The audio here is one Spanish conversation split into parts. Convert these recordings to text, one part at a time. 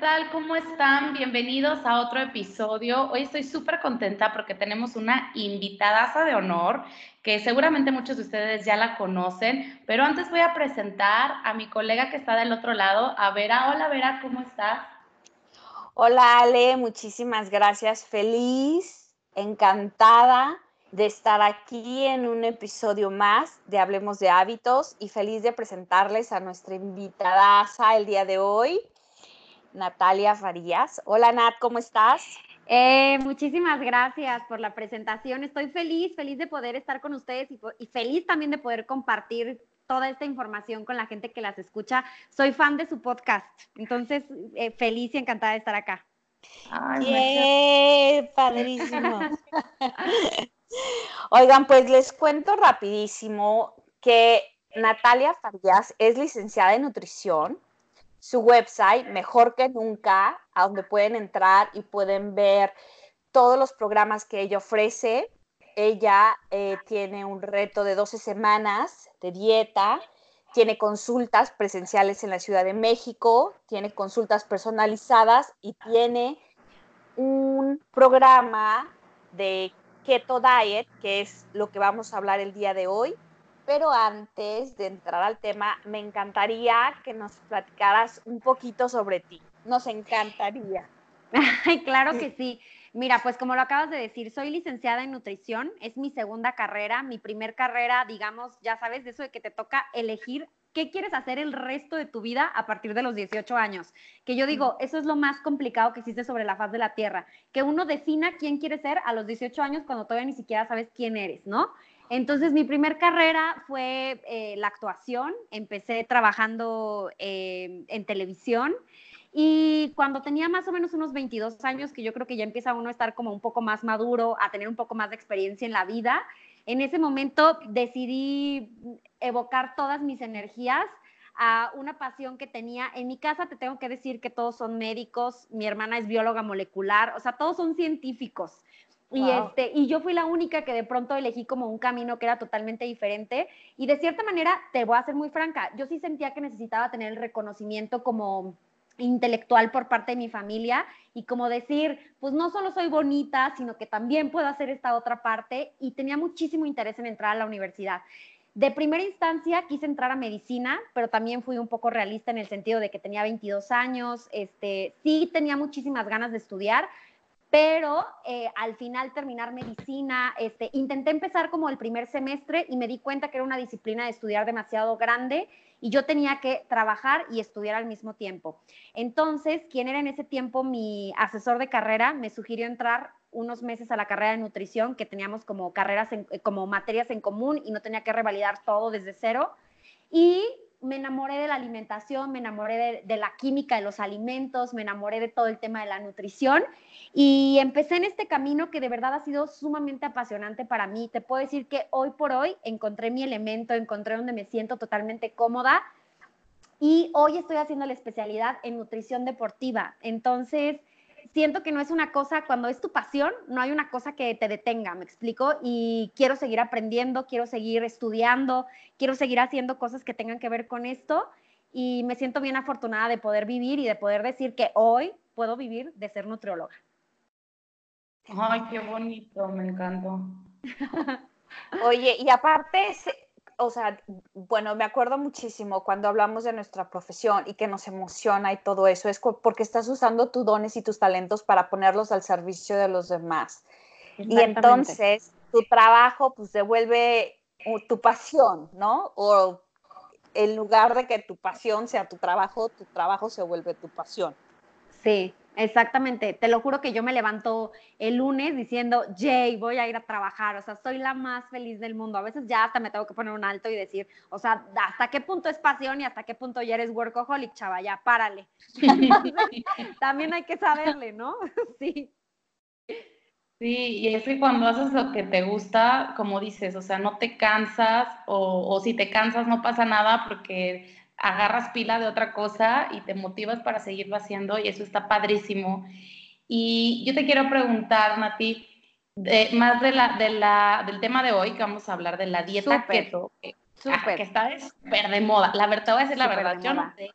¿Qué tal? ¿Cómo están? Bienvenidos a otro episodio. Hoy estoy súper contenta porque tenemos una invitadaza de honor que seguramente muchos de ustedes ya la conocen, pero antes voy a presentar a mi colega que está del otro lado, a Vera. Hola Vera, ¿cómo estás? Hola Ale, muchísimas gracias. Feliz, encantada de estar aquí en un episodio más de Hablemos de Hábitos y feliz de presentarles a nuestra invitada el día de hoy, Natalia Farías. Hola Nat, ¿cómo estás? Eh, muchísimas gracias por la presentación. Estoy feliz, feliz de poder estar con ustedes y, feliz también de poder compartir toda esta información con la gente que las escucha. Soy fan de su podcast, entonces eh, feliz y encantada de estar acá. Ay, padrísimo. Oigan, pues les cuento rapidísimo que Natalia Farías es licenciada en nutrición su website, Mejor que Nunca, a donde pueden entrar y pueden ver todos los programas que ella ofrece. Ella eh, tiene un reto de 12 semanas de dieta, tiene consultas presenciales en la Ciudad de México, tiene consultas personalizadas y tiene un programa de Keto Diet, que es lo que vamos a hablar el día de hoy, pero antes de entrar al tema, me encantaría que nos platicaras un poquito sobre ti. Nos encantaría. claro que sí. Mira, pues como lo acabas de decir, soy licenciada en nutrición, es mi segunda carrera, mi primer carrera, digamos, ya sabes, de eso de que te toca elegir qué quieres hacer el resto de tu vida a partir de los 18 años. Que yo digo, eso es lo más complicado que existe sobre la faz de la Tierra, que uno defina quién quiere ser a los 18 años cuando todavía ni siquiera sabes quién eres, ¿no? Entonces, mi primer carrera fue eh, la actuación. Empecé trabajando eh, en televisión y cuando tenía más o menos unos 22 años, que yo creo que ya empieza uno a estar como un poco más maduro, a tener un poco más de experiencia en la vida, en ese momento decidí evocar todas mis energías a una pasión que tenía. En mi casa te tengo que decir que todos son médicos, mi hermana es bióloga molecular, o sea, todos son científicos. Y, este, y yo fui la única que de pronto elegí como un camino que era totalmente diferente. Y de cierta manera, te voy a ser muy franca, yo sí sentía que necesitaba tener el reconocimiento como intelectual por parte de mi familia y como decir, pues no solo soy bonita, sino que también puedo hacer esta otra parte y tenía muchísimo interés en entrar a la universidad. De primera instancia quise entrar a medicina, pero también fui un poco realista en el sentido de que tenía 22 años, este, sí tenía muchísimas ganas de estudiar, pero eh, al final terminar medicina, este, intenté empezar como el primer semestre y me di cuenta que era una disciplina de estudiar demasiado grande y yo tenía que trabajar y estudiar al mismo tiempo. Entonces, quien era en ese tiempo mi asesor de carrera me sugirió entrar unos meses a la carrera de nutrición, que teníamos como carreras, como materias en común y no tenía que revalidar todo desde cero. Y me enamoré de la alimentación, me enamoré de, la química de los alimentos, me enamoré de todo el tema de la nutrición y empecé en este camino que de verdad ha sido sumamente apasionante para mí. Te puedo decir que hoy por hoy encontré mi elemento, encontré donde me siento totalmente cómoda y hoy estoy haciendo la especialidad en nutrición deportiva. Entonces, siento que no es una cosa, cuando es tu pasión, no hay una cosa que te detenga, me explico, y quiero seguir aprendiendo, quiero seguir estudiando, quiero seguir haciendo cosas que tengan que ver con esto y me siento bien afortunada de poder vivir y de poder decir que hoy puedo vivir de ser nutrióloga. Ay, qué bonito, me encantó. Oye, y aparte, o sea, bueno, me acuerdo muchísimo cuando hablamos de nuestra profesión y que nos emociona y todo eso, es porque estás usando tus dones y tus talentos para ponerlos al servicio de los demás. Y entonces tu trabajo pues devuelve tu pasión, ¿no? O en lugar de que tu pasión sea tu trabajo, tu trabajo se vuelve tu pasión. Sí, Exactamente, te lo juro que yo me levanto el lunes diciendo, Jay, voy a ir a trabajar, o sea, soy la más feliz del mundo. A veces ya hasta me tengo que poner un alto y decir, o sea, ¿hasta qué punto es pasión y hasta qué punto ya eres workaholic, chava? Ya, párale. también hay que saberle, ¿no? sí. Sí, y es que cuando haces lo que te gusta, como dices, o sea, no te cansas o, o si te cansas no pasa nada porque agarras pila de otra cosa y te motivas para seguirlo haciendo y eso está padrísimo. Y yo te quiero preguntar, Nati, de, más de la, de la, del tema de hoy, que vamos a hablar de la dieta keto, que, ah, que, está súper de moda. La verdad, voy a decir la verdad, yo no sé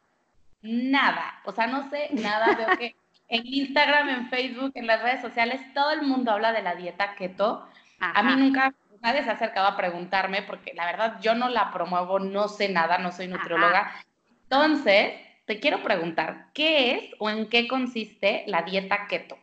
nada, o sea, no sé nada, veo que en Instagram, en Facebook, en las redes sociales, todo el mundo habla de la dieta keto. A mí nunca nadie se ha acercado a preguntarme porque la verdad yo no la promuevo, no sé nada, no soy nutrióloga. Entonces, te quiero preguntar, ¿qué es o en qué consiste la dieta keto?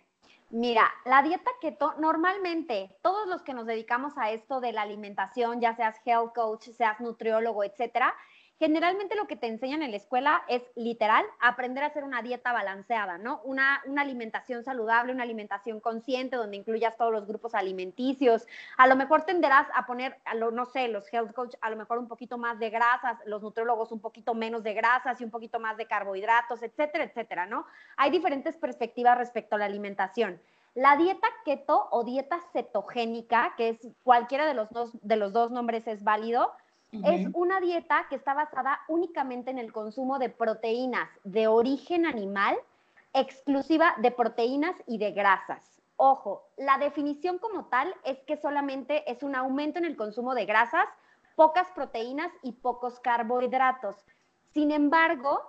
Mira, la dieta keto normalmente, todos los que nos dedicamos a esto de la alimentación, ya seas health coach, seas nutriólogo, etcétera, generalmente lo que te enseñan en la escuela es literal aprender a hacer una dieta balanceada, ¿no? Una, una, alimentación saludable, una alimentación consciente donde incluyas todos los grupos alimenticios. A lo mejor tenderás a poner, a lo, no sé, los health coach a lo mejor un poquito más de grasas, los nutriólogos un poquito menos de grasas y un poquito más de carbohidratos, etcétera, etcétera, ¿no? Hay diferentes perspectivas respecto a la alimentación. La dieta keto o dieta cetogénica, que es cualquiera de los dos, de los dos nombres es válido, es una dieta que está basada únicamente en el consumo de proteínas de origen animal, exclusiva de proteínas y de grasas. Ojo, la definición como tal es que solamente es un aumento en el consumo de grasas, pocas proteínas y pocos carbohidratos. Sin embargo,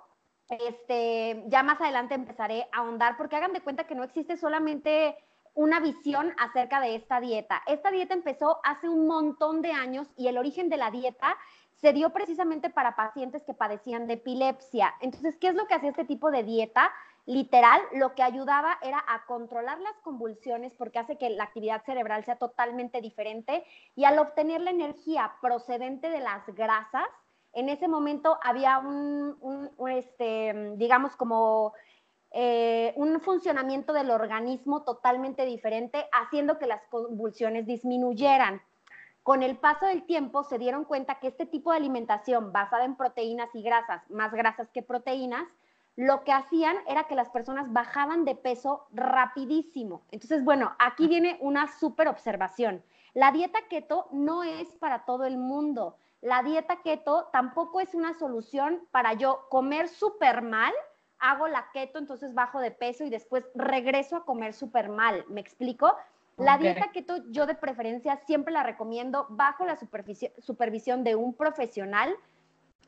este, ya más adelante empezaré a ahondar porque hagan de cuenta que no existe solamente una visión acerca de esta dieta. Esta dieta empezó hace un montón de años y el origen de la dieta se dio precisamente para pacientes que padecían de epilepsia. Entonces, ¿qué es lo que hacía este tipo de dieta? Literal, lo que ayudaba era a controlar las convulsiones porque hace que la actividad cerebral sea totalmente diferente y al obtener la energía procedente de las grasas, en ese momento había un, este, digamos, como eh, un funcionamiento del organismo totalmente diferente, haciendo que las convulsiones disminuyeran. Con el paso del tiempo se dieron cuenta que este tipo de alimentación basada en proteínas y grasas, más grasas que proteínas, lo que hacían era que las personas bajaban de peso rapidísimo. Entonces, bueno, aquí viene una súper observación. La dieta keto no es para todo el mundo. La dieta keto tampoco es una solución para yo comer súper mal hago la keto, entonces bajo de peso y después regreso a comer súper mal. ¿Me explico? La dieta keto yo de preferencia siempre la recomiendo bajo la supervisión de un profesional.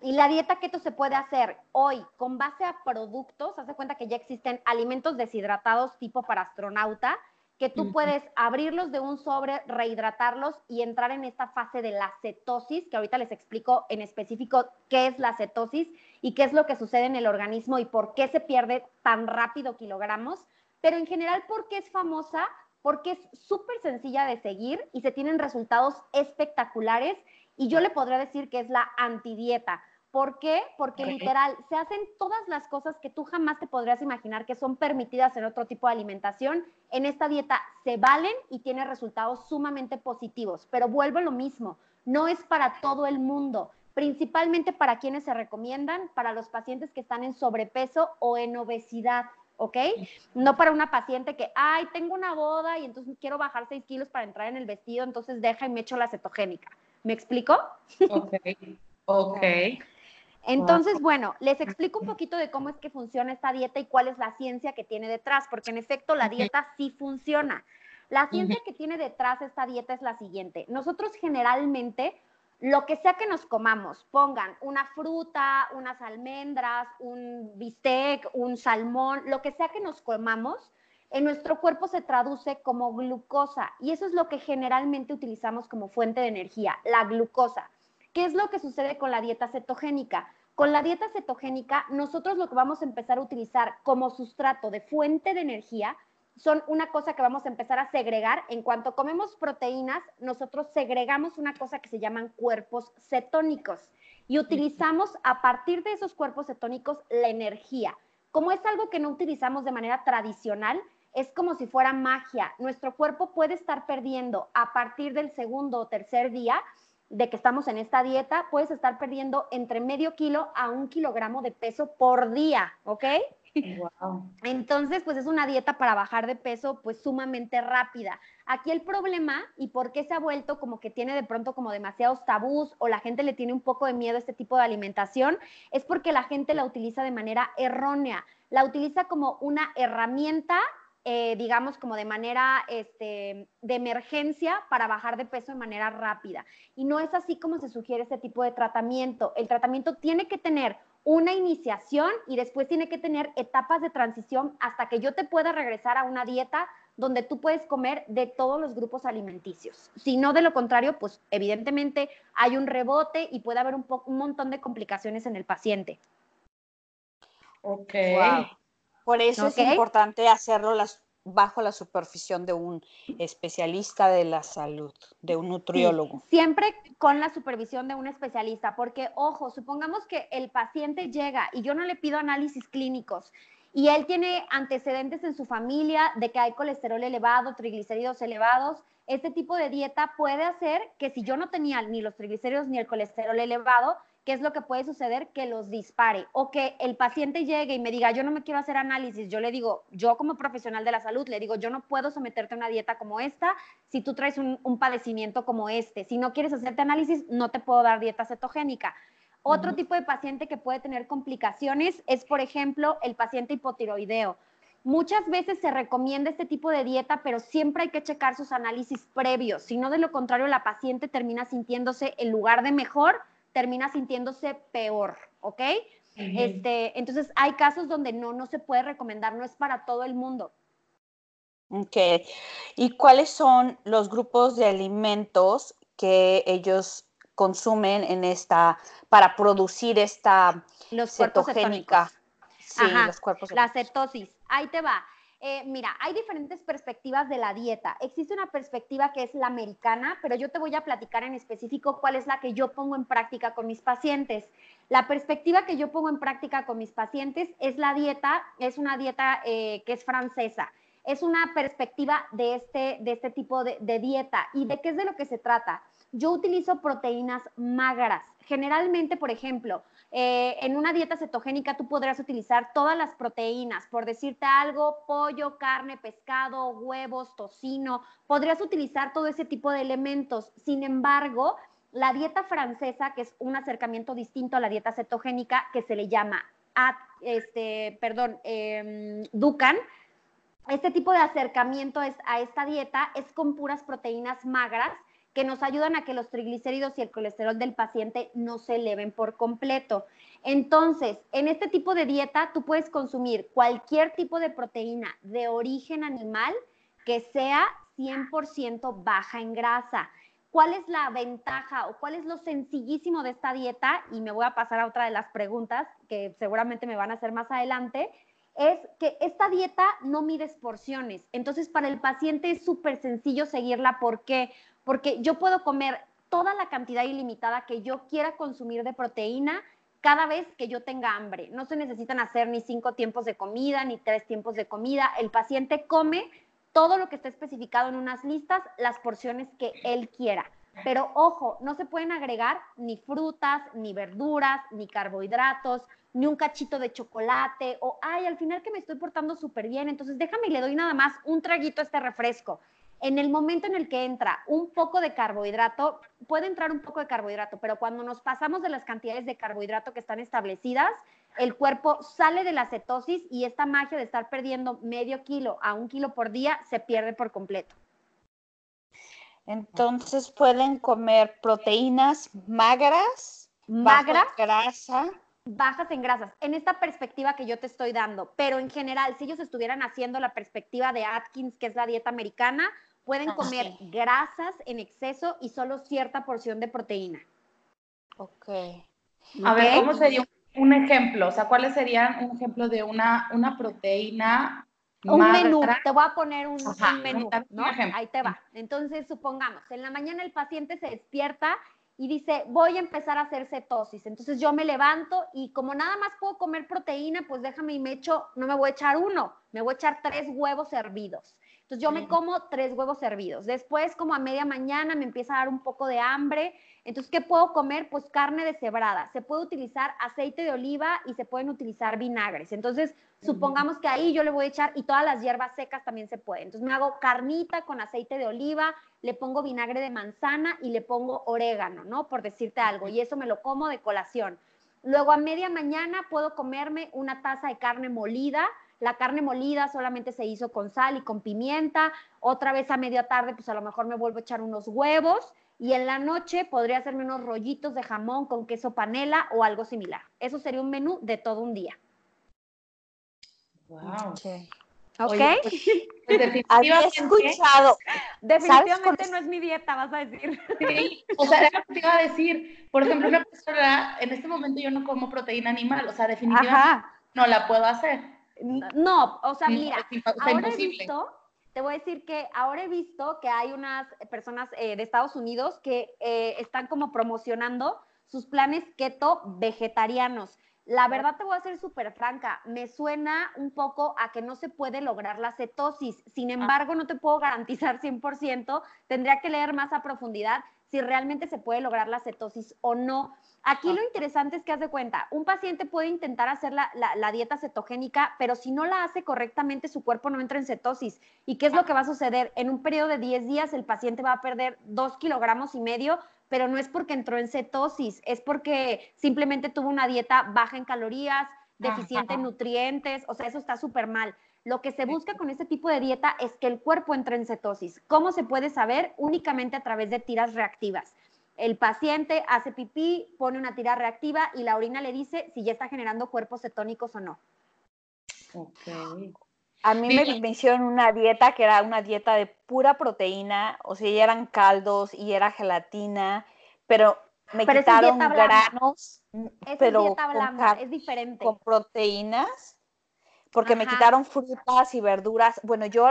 Y la dieta keto se puede hacer hoy con base a productos. Hace cuenta que ya existen alimentos deshidratados tipo para astronauta que tú puedes abrirlos de un sobre, rehidratarlos y entrar en esta fase de la cetosis, que ahorita les explico en específico qué es la cetosis y qué es lo que sucede en el organismo y por qué se pierde tan rápido kilogramos. Pero en general, ¿por qué es famosa? Porque es súper sencilla de seguir y se tienen resultados espectaculares y yo le podría decir que es la antidieta ¿Por qué? Porque literal se hacen todas las cosas que tú jamás te podrías imaginar que son permitidas en otro tipo de alimentación. En esta dieta se valen y tiene resultados sumamente positivos. Pero vuelvo a lo mismo, no es para todo el mundo, principalmente para quienes se recomiendan, para los pacientes que están en sobrepeso o en obesidad. ¿ok? No para una paciente que, ay, tengo una boda y entonces quiero bajar 6 kilos para entrar en el vestido, entonces deja y me echo la cetogénica. ¿Me explico? Ok, ok. Entonces, bueno, les explico un poquito de cómo es que funciona esta dieta y cuál es la ciencia que tiene detrás, porque en efecto la dieta sí funciona. La ciencia que tiene detrás esta dieta es la siguiente. Nosotros generalmente, lo que sea que nos comamos, pongan una fruta, unas almendras, un bistec, un salmón, lo que sea que nos comamos, en nuestro cuerpo se traduce como glucosa y eso es lo que generalmente utilizamos como fuente de energía, la glucosa. ¿Qué es lo que sucede con la dieta cetogénica? Con la dieta cetogénica, nosotros lo que vamos a empezar a utilizar como sustrato de fuente de energía son una cosa que vamos a empezar a segregar. En cuanto comemos proteínas, nosotros segregamos una cosa que se llaman cuerpos cetónicos y utilizamos a partir de esos cuerpos cetónicos la energía. Como es algo que no utilizamos de manera tradicional, es como si fuera magia. Nuestro cuerpo puede estar perdiendo a partir del segundo o tercer día de que estamos en esta dieta, puedes estar perdiendo entre medio kilo a un kilogramo de peso por día, ¿ok? Entonces, pues es una dieta para bajar de peso pues sumamente rápida. Aquí el problema y por qué se ha vuelto como que tiene de pronto como demasiados tabús o la gente le tiene un poco de miedo a este tipo de alimentación es porque la gente la utiliza de manera errónea. La utiliza como una herramienta eh, digamos, como de manera este, de emergencia para bajar de peso de manera rápida. Y no es así como se sugiere este tipo de tratamiento. El tratamiento tiene que tener una iniciación y después tiene que tener etapas de transición hasta que yo te pueda regresar a una dieta donde tú puedes comer de todos los grupos alimenticios. Si no, de lo contrario, pues evidentemente hay un rebote y puede haber un, un montón de complicaciones en el paciente. Ok. Por eso es importante hacerlo bajo la supervisión de un especialista de la salud, de un nutriólogo. siempre con la supervisión de un especialista, porque ojo, supongamos que el paciente llega y yo no le pido análisis clínicos y él tiene antecedentes en su familia de que hay colesterol elevado, triglicéridos elevados, este tipo de dieta puede hacer que si yo no tenía ni los triglicéridos ni el colesterol elevado, ¿qué es lo que puede suceder? Que los dispare o que el paciente llegue y me diga, yo no me quiero hacer análisis. Yo le digo, yo como profesional de la salud, le digo, yo no puedo someterte a una dieta como esta si tú traes un, padecimiento como este. Si no quieres hacerte análisis, no te puedo dar dieta cetogénica. Otro tipo de paciente que puede tener complicaciones es, por ejemplo, el paciente hipotiroideo. Muchas veces se recomienda este tipo de dieta, pero siempre hay que checar sus análisis previos. Si no, de lo contrario, la paciente termina sintiéndose en lugar de mejor, termina sintiéndose peor, ¿ok? este, entonces hay casos donde no, no se puede recomendar, no es para todo el mundo. Ok. ¿Y cuáles son los grupos de alimentos que ellos consumen en esta, para producir esta los cetogénica? Sí, los cuerpos La cetosis. Ahí te va. Eh, mira, hay diferentes perspectivas de la dieta. Existe una perspectiva que es la americana, pero yo te voy a platicar en específico cuál es la que yo pongo en práctica con mis pacientes. La perspectiva que yo pongo en práctica con mis pacientes es la dieta, es una dieta eh, que es francesa. Es una perspectiva de este, de este tipo de, dieta. ¿Y de qué es de lo que se trata? Yo utilizo proteínas magras. Generalmente, por ejemplo, eh, en una dieta cetogénica tú podrás utilizar todas las proteínas, por decirte algo, pollo, carne, pescado, huevos, tocino, podrías utilizar todo ese tipo de elementos. Sin embargo, la dieta francesa, que es un acercamiento distinto a la dieta cetogénica, que se le llama, este, perdón, em, Ducan, este tipo de acercamiento a esta dieta es con puras proteínas magras que nos ayudan a que los triglicéridos y el colesterol del paciente no se eleven por completo. Entonces, en este tipo de dieta tú puedes consumir cualquier tipo de proteína de origen animal que sea 100% baja en grasa. ¿Cuál es la ventaja o cuál es lo sencillísimo de esta dieta? Y me voy a pasar a otra de las preguntas que seguramente me van a hacer más adelante. Es que esta dieta no mide porciones. Entonces, para el paciente es súper sencillo seguirla. ¿Por qué? porque yo puedo comer toda la cantidad ilimitada que yo quiera consumir de proteína cada vez que yo tenga hambre. No se necesitan hacer ni cinco tiempos de comida, ni tres tiempos de comida. El paciente come todo lo que está especificado en unas listas, las porciones que él quiera. Pero ojo, no se pueden agregar ni frutas, ni verduras, ni carbohidratos, ni un cachito de chocolate, o, ay, al final que me estoy portando súper bien, entonces déjame y le doy nada más un traguito a este refresco. En el momento en el que entra un poco de carbohidrato, puede entrar un poco de carbohidrato, pero cuando nos pasamos de las cantidades de carbohidrato que están establecidas, el cuerpo sale de la cetosis y esta magia de estar perdiendo medio kilo a un kilo por día se pierde por completo. Entonces pueden comer proteínas magras, magras, grasa, bajas en grasas, en esta perspectiva que yo te estoy dando, pero en general, si ellos estuvieran haciendo la perspectiva de Atkins, que es la dieta americana, pueden ah, comer grasas en exceso y solo cierta porción de proteína. Ok. A ver, ¿cómo sería un, ejemplo? O sea, ¿cuáles serían un ejemplo de una, una proteína? Un menú, te voy a poner un, menú, ¿no? Ahí te va. Entonces, supongamos, en la mañana el paciente se despierta y dice, voy a empezar a hacer cetosis. Entonces yo me levanto y como nada más puedo comer proteína, pues déjame y me echo, no me voy a echar uno, me voy a echar tres huevos hervidos. Entonces yo me como tres huevos hervidos. Después, como a media mañana, me empieza a dar un poco de hambre. Entonces, ¿qué puedo comer? Pues carne deshebrada. Se puede utilizar aceite de oliva y se pueden utilizar vinagres. Entonces, supongamos que ahí yo le voy a echar, y todas las hierbas secas también se pueden. Entonces, me hago carnita con aceite de oliva, le pongo vinagre de manzana y le pongo orégano, ¿no? Por decirte algo. Y eso me lo como de colación. Luego, a media mañana puedo comerme una taza de carne molida. La carne molida solamente se hizo con sal y con pimienta. Otra vez a media tarde, pues a lo mejor me vuelvo a echar unos huevos y en la noche podría hacerme unos rollitos de jamón con queso panela o algo similar. Eso sería un menú de todo un día. Wow. ¿Ok? Oye, pues, pues Había definitivamente, escuchado. Definitivamente no es mi dieta, vas a decir. sí. O sea, era lo que te iba a decir. Por ejemplo, una persona, en este momento yo no como proteína animal, o sea, definitivamente Ajá. no la puedo hacer. No, o sea, mira, ahora he imposible. visto, te voy a decir que ahora he visto que hay unas personas eh, de Estados Unidos que eh, están como promocionando sus planes keto vegetarianos. La verdad te voy a ser súper franca, me suena un poco a que no se puede lograr la cetosis, sin embargo no te puedo garantizar 100%, tendría que leer más a profundidad si realmente se puede lograr la cetosis o no. Aquí lo interesante es que haz de cuenta, un paciente puede intentar hacer la, la- la dieta cetogénica, pero si no la hace correctamente, su cuerpo no entra en cetosis. ¿Y qué es lo que va a suceder? En un periodo de 10 días, el paciente va a perder 2 kilogramos y medio, pero no es porque entró en cetosis, es porque simplemente tuvo una dieta baja en calorías, deficiente en nutrientes, o sea, eso está súper mal. Lo que se busca con este tipo de dieta es que el cuerpo entre en cetosis. ¿Cómo se puede saber? Únicamente a través de tiras reactivas. El paciente hace pipí, pone una tira reactiva y la orina le dice si ya está generando cuerpos cetónicos o no. Ok. A mí me, me hicieron una dieta que era una dieta de pura proteína, o sea, ya eran caldos y era gelatina, pero me Pero es quitaron granos, Esa pero es dieta blanda, es diferente. con proteínas, porque me quitaron frutas y verduras. Bueno, yo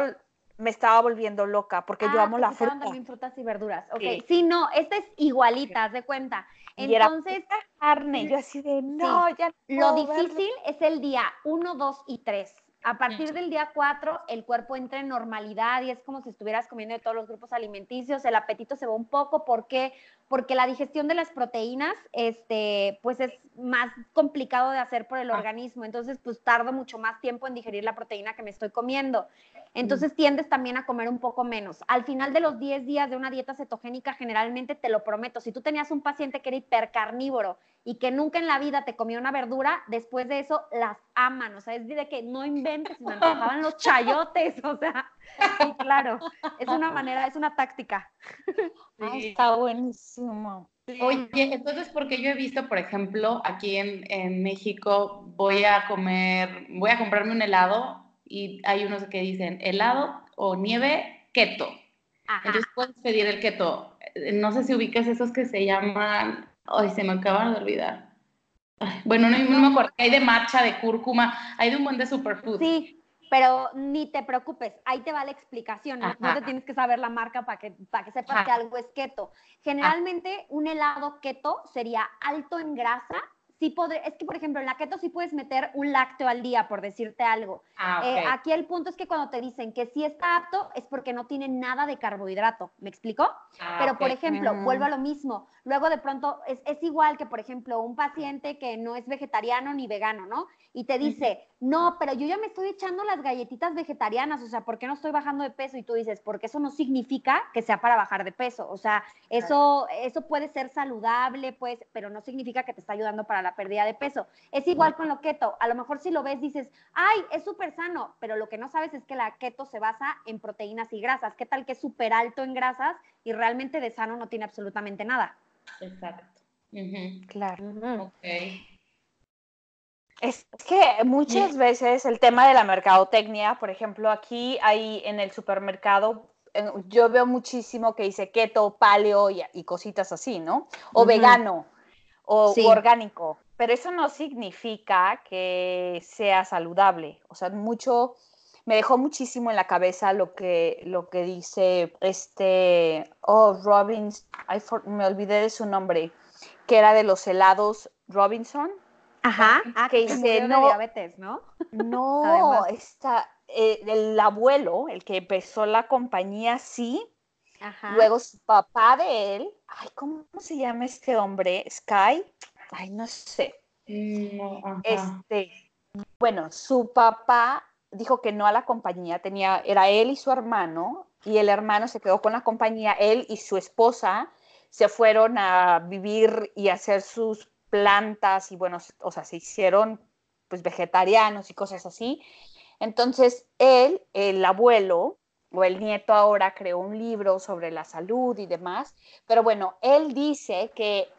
me estaba volviendo loca porque yo Ah, amo la fruta. también frutas y verduras. Ok, Sí. sí, no, esta es igualita, haz de cuenta. Y era Entonces, carne, yo así de, no, ya no Lo puedo verlo". difícil es el día 1, 2 y 3. A partir del día 4, el cuerpo entra en normalidad y es como si estuvieras comiendo de todos los grupos alimenticios. El apetito se va un poco. ¿Por qué? Porque la digestión de las proteínas, este, pues es más complicado de hacer por el Ah. organismo. Entonces, pues tardo mucho más tiempo en digerir la proteína que me estoy comiendo. Entonces tiendes también a comer un poco menos. Al final de los 10 días de una dieta cetogénica, generalmente te lo prometo, si tú tenías un paciente que era hipercarnívoro y que nunca en la vida te comió una verdura, después de eso las aman. O sea, es de que no inventes, me antojaban los chayotes. O sea, sí, claro, es una manera, es una táctica. Ah, está buenísimo. Oye, entonces, porque yo he visto, por ejemplo, aquí en, en México, voy a comer, voy a comprarme un helado y hay unos que dicen helado o nieve keto. Ajá. Entonces puedes pedir el keto. Eh, No sé si ubicas esos que se llaman, ay, se me acaban de olvidar. Ay, bueno, no, no me acuerdo. Hay de matcha, de cúrcuma, hay de un buen de superfood. Sí, pero ni te preocupes, ahí te va la explicación, no, no te tienes que saber la marca para que, para que sepas Ajá. que algo es keto. Generalmente un helado keto sería alto en grasa. Sí podré, es que, por ejemplo, en la keto sí puedes meter un lácteo al día, por decirte algo. Ah. Eh, aquí el punto es que cuando te dicen que sí está apto es porque no tiene nada de carbohidrato. ¿Me explico? Ah, Pero, por ejemplo, Mm. vuelvo a lo mismo. Luego, de pronto, es, es igual que, por ejemplo, un paciente que no es vegetariano ni vegano, ¿no? Y te dice, no, pero yo ya me estoy echando las galletitas vegetarianas, o sea, ¿por qué no estoy bajando de peso? Y tú dices, porque eso no significa que sea para bajar de peso. O sea, eso, eso puede ser saludable, pues, pero no significa que te está ayudando para la pérdida de peso. Es igual con lo keto. A lo mejor si lo ves dices, ay, es súper sano, pero lo que no sabes es que la keto se basa en proteínas y grasas. ¿Qué tal que es súper alto en grasas y realmente de sano no tiene absolutamente nada? Exacto. Claro. Ok. Es que muchas veces el tema de la mercadotecnia, por ejemplo, aquí hay en el supermercado, yo veo muchísimo que dice keto, paleo y, y cositas así, ¿no? O vegano o u orgánico, pero eso no significa que sea saludable. O sea, mucho, me dejó muchísimo en la cabeza lo que, lo que dice este, oh, Robbins, I for- me olvidé de su nombre, que era de los helados Robinson. Ajá. Ah, que que dice, de no. diabetes, ¿no? No, está, eh, el abuelo, el que empezó la compañía, sí, Luego su papá de él, ay, ¿cómo se llama este hombre? Sky, ay, no sé. Mm, este, bueno, su papá dijo que no a la compañía, tenía, era él y su hermano, y el hermano se quedó con la compañía, él y su esposa se fueron a vivir y hacer sus plantas y bueno, o sea, se hicieron pues vegetarianos y cosas así. Entonces, él, el abuelo, o el nieto ahora creó un libro sobre la salud y demás, pero bueno, él dice que,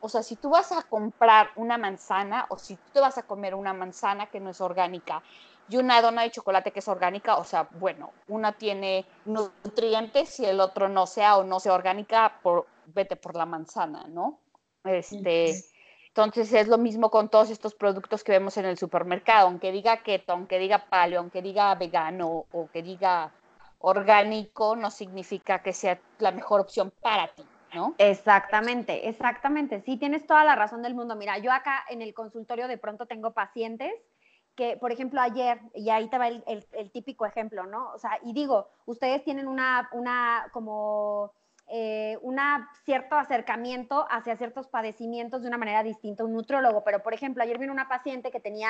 o sea, si tú vas a comprar una manzana o si tú te vas a comer una manzana que no es orgánica y una dona de chocolate que es orgánica, o sea, bueno, una tiene nutrientes y el otro no sea o no sea orgánica, por, vete por la manzana, ¿no? Este, entonces es lo mismo con todos estos productos que vemos en el supermercado, aunque diga keto, aunque diga paleo, aunque diga vegano o que diga orgánico, no significa que sea la mejor opción para ti. ¿No? Exactamente, exactamente. Sí, tienes toda la razón del mundo. Mira, yo acá en el consultorio de pronto tengo pacientes que, por ejemplo, ayer, y ahí te va el, el, típico ejemplo, ¿no? O sea, y digo, ustedes tienen una, una como eh, un cierto acercamiento hacia ciertos padecimientos de una manera distinta a un nutriólogo, pero, por ejemplo, ayer vino una paciente que tenía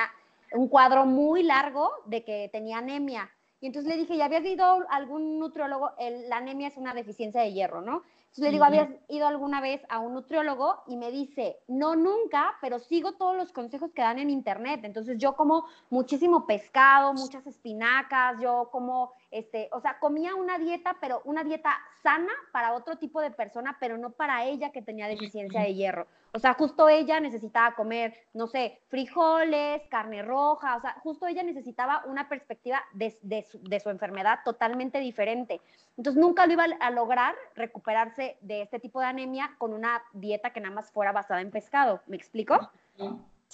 un cuadro muy largo de que tenía anemia. Y entonces le dije, ¿ya habías ido a algún nutriólogo? la anemia es una deficiencia de hierro, ¿no? Entonces le digo, ¿habías ido alguna vez a un nutriólogo? Y me dice, no, nunca, pero sigo todos los consejos que dan en internet. Entonces yo como muchísimo pescado, muchas espinacas, yo como, este, o sea, comía una dieta, pero una dieta sana para otro tipo de persona, pero no para ella que tenía deficiencia de hierro. O sea, justo ella necesitaba comer, no sé, frijoles, carne roja, o sea, justo ella necesitaba una perspectiva de, de su enfermedad totalmente diferente. Entonces nunca lo iba a lograr recuperarse de este tipo de anemia con una dieta que nada más fuera basada en pescado. ¿Me explico?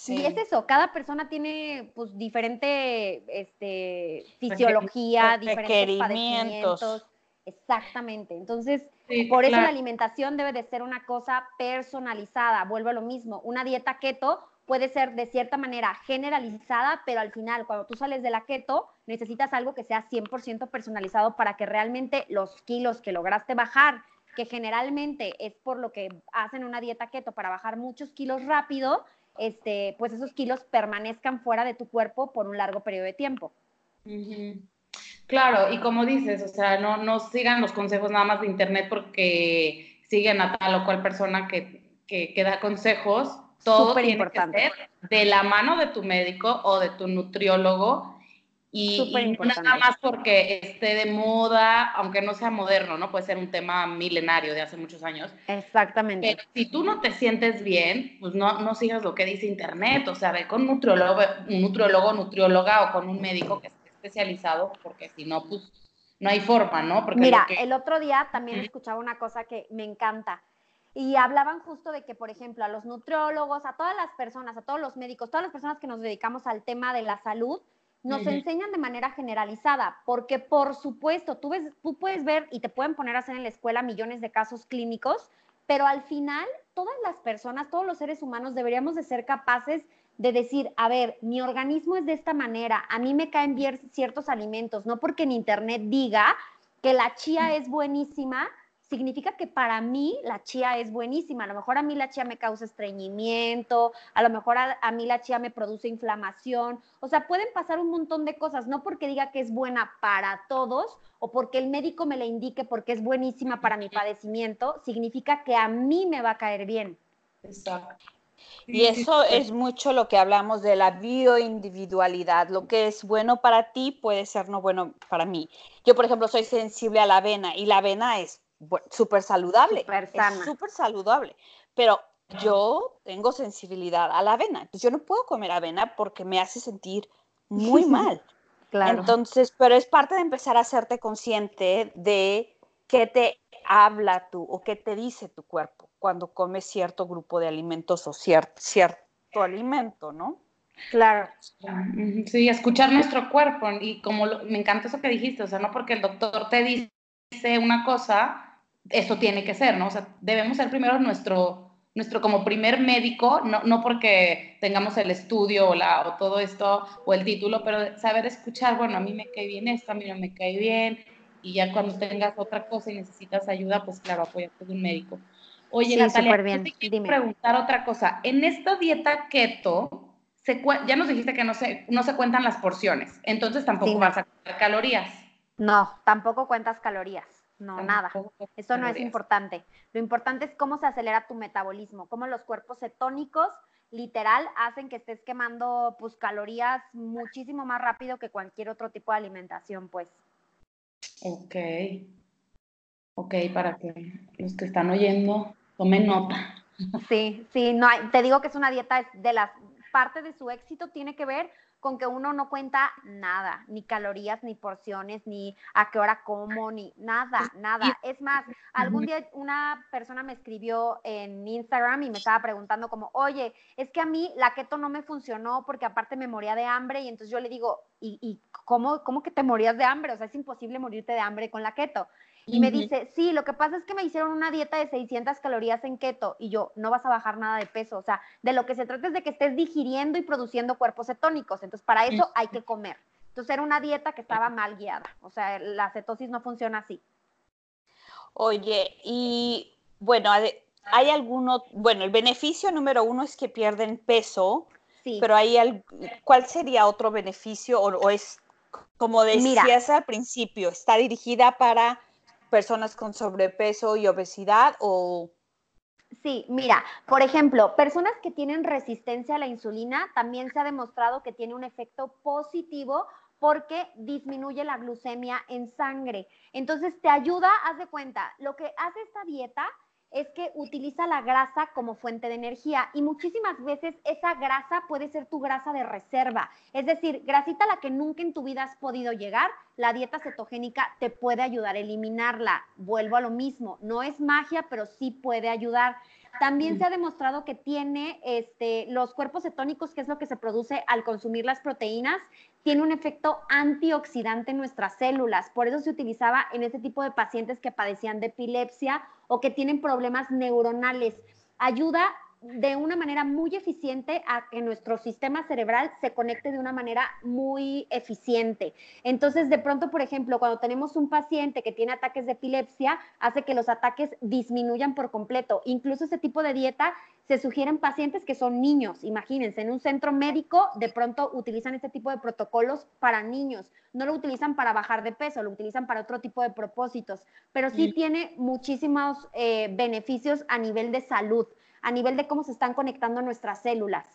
Sí. Y es eso, cada persona tiene pues diferente este, fisiología, diferentes padecimientos. Exactamente. Entonces, por eso la alimentación debe de ser una cosa personalizada. Vuelvo a lo mismo. Una dieta keto puede ser de cierta manera generalizada, pero al final, cuando tú sales de la keto, necesitas algo que sea 100% personalizado para que realmente los kilos que lograste bajar, que generalmente es por lo que hacen una dieta keto para bajar muchos kilos rápido, este, pues esos kilos permanezcan fuera de tu cuerpo por un largo periodo de tiempo. Claro, y como dices, o sea, no, no sigan los consejos nada más de internet porque siguen a tal o cual persona que, que, que da consejos, todo tiene importante. que ser de la mano de tu médico o de tu nutriólogo y, nada más porque esté de moda, aunque no sea moderno, ¿no? Puede ser un tema milenario de hace muchos años. Exactamente. Pero si tú no te sientes bien, pues no, no sigas lo que dice internet, o sea, ve con un nutriólogo, un nutriólogo, nutrióloga o con un médico que esté especializado, porque si no, pues no hay forma, ¿no? Porque Mira, el otro día también escuchaba una cosa que me encanta y hablaban justo de que, por ejemplo, a los nutriólogos, a todas las personas, a todos los médicos, todas las personas que nos dedicamos al tema de la salud, nos enseñan de manera generalizada, porque por supuesto, tú, ves, tú puedes ver y te pueden poner a hacer en la escuela millones de casos clínicos, pero al final todas las personas, todos los seres humanos deberíamos de ser capaces de decir, a ver, mi organismo es de esta manera, a mí me caen bien ciertos alimentos, no porque en internet diga que la chía es buenísima, significa que para mí la chía es buenísima. A lo mejor a mí la chía me causa estreñimiento, a lo mejor a, mí la chía me produce inflamación. O sea, pueden pasar un montón de cosas, no porque diga que es buena para todos o porque el médico me la indique porque es buenísima para mi padecimiento, significa que a mí me va a caer bien. Exacto. Y eso es mucho lo que hablamos de la bioindividualidad. Lo que es bueno para ti puede ser no bueno para mí. Yo, por ejemplo, soy sensible a la avena y la avena es súper saludable. Súper saludable. Pero yo tengo sensibilidad a la avena. Entonces yo no puedo comer avena porque me hace sentir muy mal. claro. Entonces, pero es parte de empezar a hacerte consciente de qué te habla tú o qué te dice tu cuerpo cuando comes cierto grupo de alimentos o cierto, cierto alimento, ¿no? Claro. Sí, escuchar nuestro cuerpo y como me encanta eso que dijiste, o sea, no porque el doctor te dice una cosa, eso tiene que ser, ¿no? O sea, debemos ser primero nuestro, nuestro como primer médico, no, no porque tengamos el estudio o, la, o todo esto o el título, pero saber escuchar, bueno, a mí me cae bien esto, a mí no me cae bien, y ya cuando tengas otra cosa y necesitas ayuda, pues claro, apóyate de un médico. Oye, Sí, Natalia, bien. te quiero Dime. preguntar otra cosa. En esta dieta keto, se ya nos dijiste que no se, no se cuentan las porciones, entonces tampoco Sí, vas a contar calorías. No, tampoco cuentas calorías. No, nada. Eso no es importante. Lo importante es cómo se acelera tu metabolismo, cómo los cuerpos cetónicos literal hacen que estés quemando pues calorías muchísimo más rápido que cualquier otro tipo de alimentación, pues. Ok. Ok, para que los que están oyendo tomen nota. Sí, sí, no hay, te digo que es una dieta de las parte de su éxito tiene que ver con que uno no cuenta nada, ni calorías, ni porciones, ni a qué hora como, ni nada, nada. Es más, algún día una persona me escribió en Instagram y me estaba preguntando como, oye, es que a mí la keto no me funcionó porque aparte me moría de hambre y entonces yo le digo, ¿y, y cómo, cómo que te morías de hambre? O sea, es imposible morirte de hambre con la keto. Y me dice, sí, lo que pasa es que me hicieron una dieta de 600 calorías en keto y yo, no vas a bajar nada de peso. O sea, de lo que se trata es de que estés digiriendo y produciendo cuerpos cetónicos. Entonces, para eso hay que comer. Entonces, era una dieta que estaba mal guiada. O sea, la cetosis no funciona así. Oye, y bueno, hay alguno, bueno, el beneficio número uno es que pierden peso, Sí. pero hay al- ¿cuál sería otro beneficio? O, o es, como Mira. decías al principio, está dirigida para personas con sobrepeso y obesidad o Sí, mira, por ejemplo, personas que tienen resistencia a la insulina también se ha demostrado que tiene un efecto positivo porque disminuye la glucemia en sangre. Entonces te ayuda, haz de cuenta, lo que hace esta dieta es que utiliza la grasa como fuente de energía y muchísimas veces esa grasa puede ser tu grasa de reserva. Es decir, grasita a la que nunca en tu vida has podido llegar, la dieta cetogénica te puede ayudar a eliminarla. Vuelvo a lo mismo, no es magia, pero sí puede ayudar. También se ha demostrado que tiene este, los cuerpos cetónicos, que es lo que se produce al consumir las proteínas, tiene un efecto antioxidante en nuestras células. Por eso se utilizaba en ese tipo de pacientes que padecían de epilepsia o que tienen problemas neuronales. Ayuda de una manera muy eficiente a que nuestro sistema cerebral se conecte de una manera muy eficiente. Entonces, de pronto, por ejemplo, cuando tenemos un paciente que tiene ataques de epilepsia, hace que los ataques disminuyan por completo. Incluso ese tipo de dieta se sugieren pacientes que son niños. Imagínense, en un centro médico de pronto utilizan este tipo de protocolos para niños. No lo utilizan para bajar de peso, lo utilizan para otro tipo de propósitos, pero sí Mm. tiene muchísimos eh, beneficios a nivel de salud, a nivel de cómo se están conectando nuestras células.